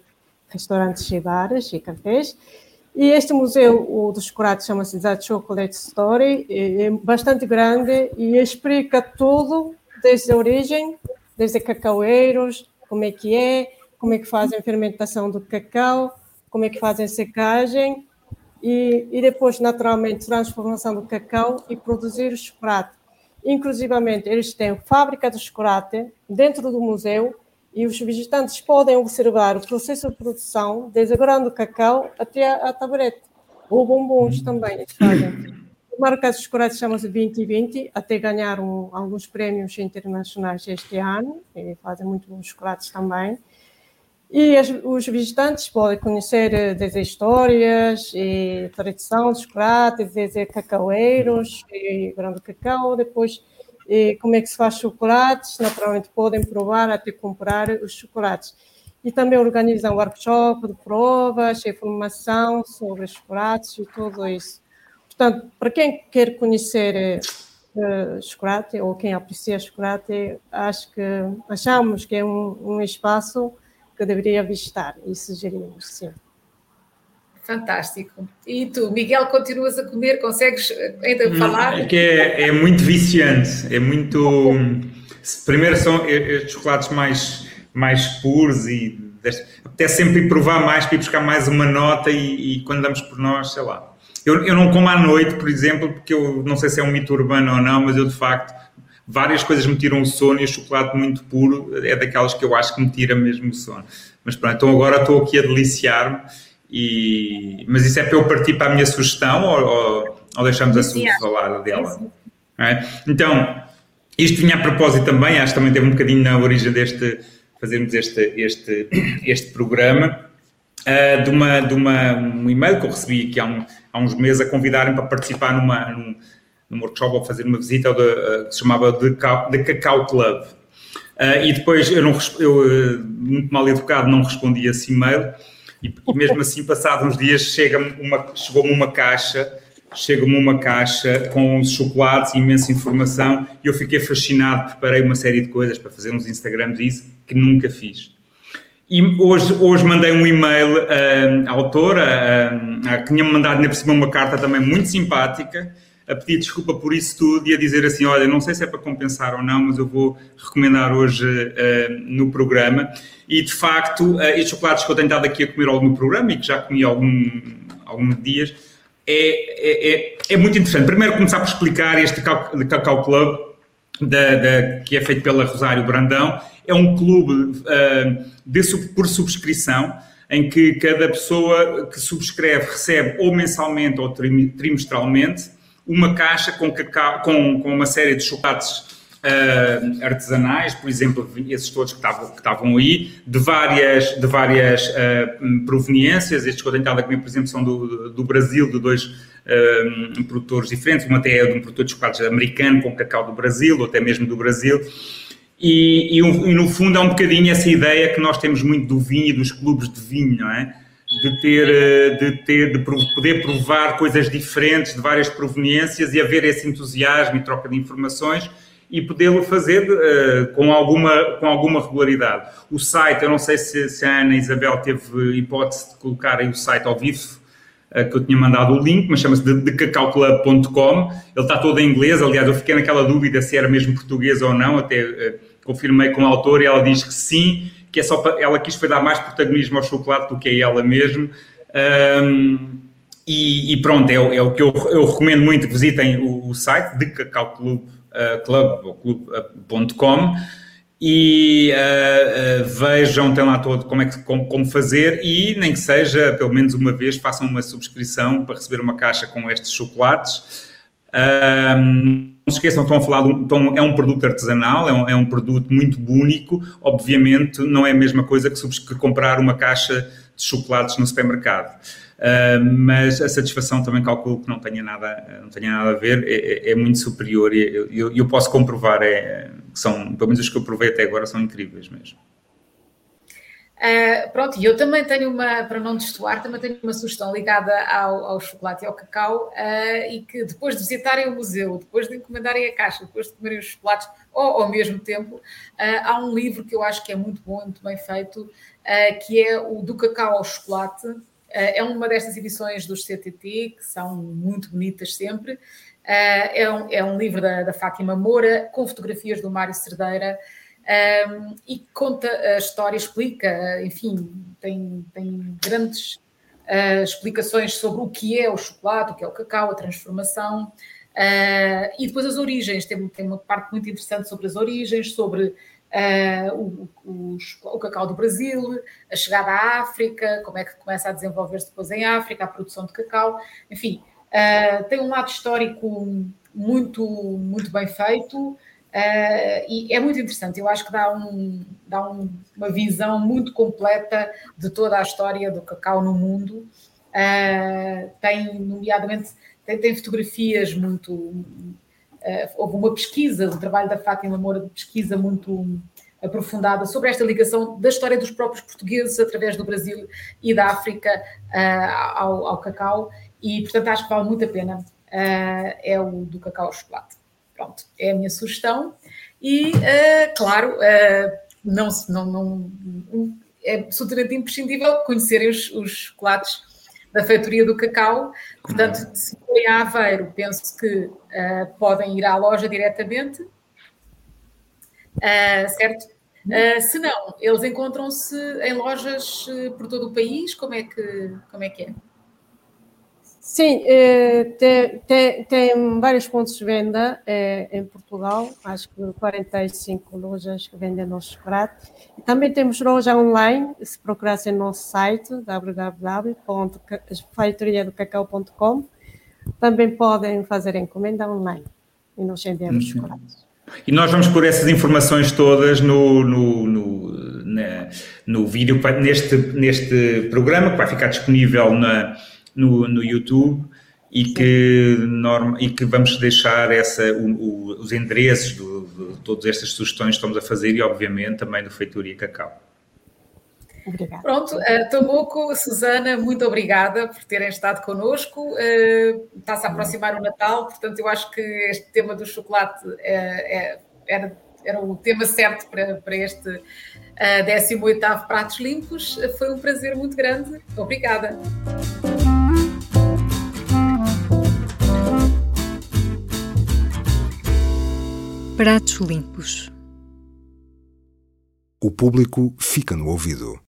restaurantes e bares e cafés. E este museu, o dos chocolates, chama-se The Chocolate Story, é bastante grande e explica tudo desde a origem, desde cacaueiros, como é que é, como é que fazem a fermentação do cacau, como é que fazem a secagem e, e depois, naturalmente, transformação do cacau e produzir o chocolate. Inclusivamente, eles têm fábrica de chocolate dentro do museu e os visitantes podem observar o processo de produção, desde o grão do cacau até a, a ou bombons também eles fazem marca de chocolates chama-se 2020, até ganharam alguns prémios internacionais este ano, e fazem muito bons chocolates também. E as, os visitantes podem conhecer eh, desde histórias e tradição de chocolate, desde cacaueiros e grão de cacau, depois e como é que se faz chocolates, naturalmente podem provar até comprar os chocolates. E também organizam workshop de provas e formação sobre chocolates e tudo isso. Portanto, para quem quer conhecer uh, chocolate ou quem aprecia chocolate, acho que achamos que é um, um espaço que deveria visitar e sugerimos, sim. Fantástico. E tu, Miguel, continuas a comer? Consegues ainda falar? É que é, é muito viciante, é muito. Primeiro são estes chocolates mais, mais puros e até sempre ir provar mais para ir buscar mais uma nota e, e quando damos por nós, sei lá, eu, eu não como à noite, por exemplo, porque eu não sei se é um mito urbano ou não, mas eu de facto várias coisas me tiram o sono e o chocolate muito puro é daquelas que eu acho que me tira mesmo o sono. Mas pronto, então agora estou aqui a deliciar-me, e... mas isso é para eu partir para a minha sugestão ou, ou, ou deixamos a Sue falar dela? É? Então, isto vinha a propósito também, acho que também teve um bocadinho na origem deste, fazermos este, este, este programa, uh, de, uma, de uma, um e-mail que eu recebi aqui há, um, há uns meses a convidarem para participar numa, num, num workshop ou fazer uma visita de, uh, que se chamava The, The Cacau Club. Uh, e depois eu, não, eu muito mal educado, não respondi esse e-mail e, e mesmo assim, passados uns dias, chega uma, chegou-me uma caixa chega-me uma caixa com chocolates e imensa informação e eu fiquei fascinado, preparei uma série de coisas para fazer uns Instagrams e isso que nunca fiz. E hoje, hoje mandei um e-mail uh, à autora, uh, que tinha-me mandado ainda por cima uma carta também muito simpática, a pedir desculpa por isso tudo e a dizer assim: olha, não sei se é para compensar ou não, mas eu vou recomendar hoje uh, no programa. E de facto, uh, estes chocolates que eu tenho estado aqui a comer algum no programa e que já comi algum, alguns dias, é, é, é, é, muito interessante. Primeiro, começar por explicar este Cacau Club, da, da, que é feito pela Rosário Brandão. É um clube uh, de, por subscrição, em que cada pessoa que subscreve recebe ou mensalmente ou trimestralmente uma caixa com, cacau, com, com uma série de chocolates uh, artesanais, por exemplo, esses todos que estavam, que estavam aí, de várias, de várias uh, proveniências. Estes que eu tenho estado a por exemplo, são do, do Brasil, de dois uh, produtores diferentes. Uma até é de um produtor de chocolates americano com cacau do Brasil, ou até mesmo do Brasil. E, e, e, no fundo é um bocadinho essa ideia que nós temos muito do vinho e dos clubes de vinho, não é? De ter, de ter, de poder provar coisas diferentes de várias proveniências e haver esse entusiasmo e troca de informações e podê-lo fazer uh, com, alguma, com alguma regularidade. O site, eu não sei se, se a Ana Isabel teve hipótese de colocar aí o site ao vivo, uh, que eu tinha mandado o link, mas chama-se decacauclub.com. Ele está todo em inglês, aliás, eu fiquei naquela dúvida se era mesmo português ou não, até uh, confirmei com a autora e ela diz que sim, que é só para, ela quis foi dar mais protagonismo ao chocolate do que a ela mesmo. Um, e, e, pronto, é, é, o que eu, eu recomendo muito visitem o, o site de Cacau Uh, ou club.com e uh, uh, vejam, tem lá todo como, é que, como, como, fazer e nem que seja, pelo menos uma vez, façam uma subscrição para receber uma caixa com estes chocolates. não se esqueçam, estão a falar, de um, estão, é um produto artesanal, é um, é um, produto muito único, obviamente não é a mesma coisa que, que comprar uma caixa de chocolates no supermercado. Uh, mas a satisfação também calculo que não tenha nada, não tenha nada a ver, é, é, é muito superior e eu, eu, posso comprovar é, que são, pelo menos os que eu provei até agora, são incríveis mesmo. Uh, pronto, e eu também tenho uma, para não destoar, também tenho uma sugestão ligada ao, ao chocolate e ao cacau, uh, e que depois de visitarem o museu, depois de encomendarem a caixa, depois de comerem os chocolates, ou ao mesmo tempo, uh, há um livro que eu acho que é muito bom, muito bem feito, que é o Do Cacau ao Chocolate, é uma destas edições dos CTT, que são muito bonitas sempre. É um, é um livro da, da Fátima Moura, com fotografias do Mário Cerdeira, um, e conta a história, explica, enfim, tem, tem grandes uh, explicações sobre o que é o chocolate, o que é o cacau, a transformação, uh, e depois as origens. Tem, tem uma parte muito interessante sobre as origens, sobre Uh, o, o, cacau do Brasil, a chegada à África, como é que começa a desenvolver-se depois em África, a produção de cacau, enfim, uh, tem um lado histórico muito, muito bem feito uh, e é muito interessante. Eu acho que dá, um, dá um, uma visão muito completa de toda a história do cacau no mundo. tem, nomeadamente, tem, tem fotografias muito uh, houve uma pesquisa, um trabalho da Fátima Moura de pesquisa muito aprofundada sobre esta ligação da história dos próprios portugueses através do Brasil e da África uh, ao, ao, cacau e, portanto, acho que vale muito a pena. Uh, é o do cacau ao chocolate. Pronto, é a minha sugestão. E, claro, não, não, não, é absolutamente imprescindível conhecerem os, os chocolates da feitoria do cacau. Portanto, uhum. se forem a Aveiro, penso que uh, podem ir à loja diretamente, uh, certo? Uh, se não, eles encontram-se em lojas por todo o país, como é que, como é, que é? Sim, eh, tem, tem, tem, vários pontos de venda eh, em Portugal, acho que 45 lojas que vendem nosso chocolate. Também temos loja online, se procurassem no nosso site www.feitoriadocacau.com, também podem fazer encomenda online e nós enviamos uhum. chocolates. E nós vamos pôr essas informações todas no, no, no, na, no vídeo, neste, neste programa que vai ficar disponível na no, no YouTube e que, norma, e que vamos deixar essa, o, o, os endereços de todas estas sugestões que estamos a fazer e, obviamente, também do Feitoria Cacau. Obrigada. Pronto, uh, Susana, muito obrigada por terem estado connosco. Uh, Está-se a aproximar o Natal, portanto, eu acho que este tema do chocolate é, é, era, era o tema certo para, para este uh, 18 Pratos Limpos. Foi um prazer muito grande. Obrigada. Pratos limpos. O público fica no ouvido.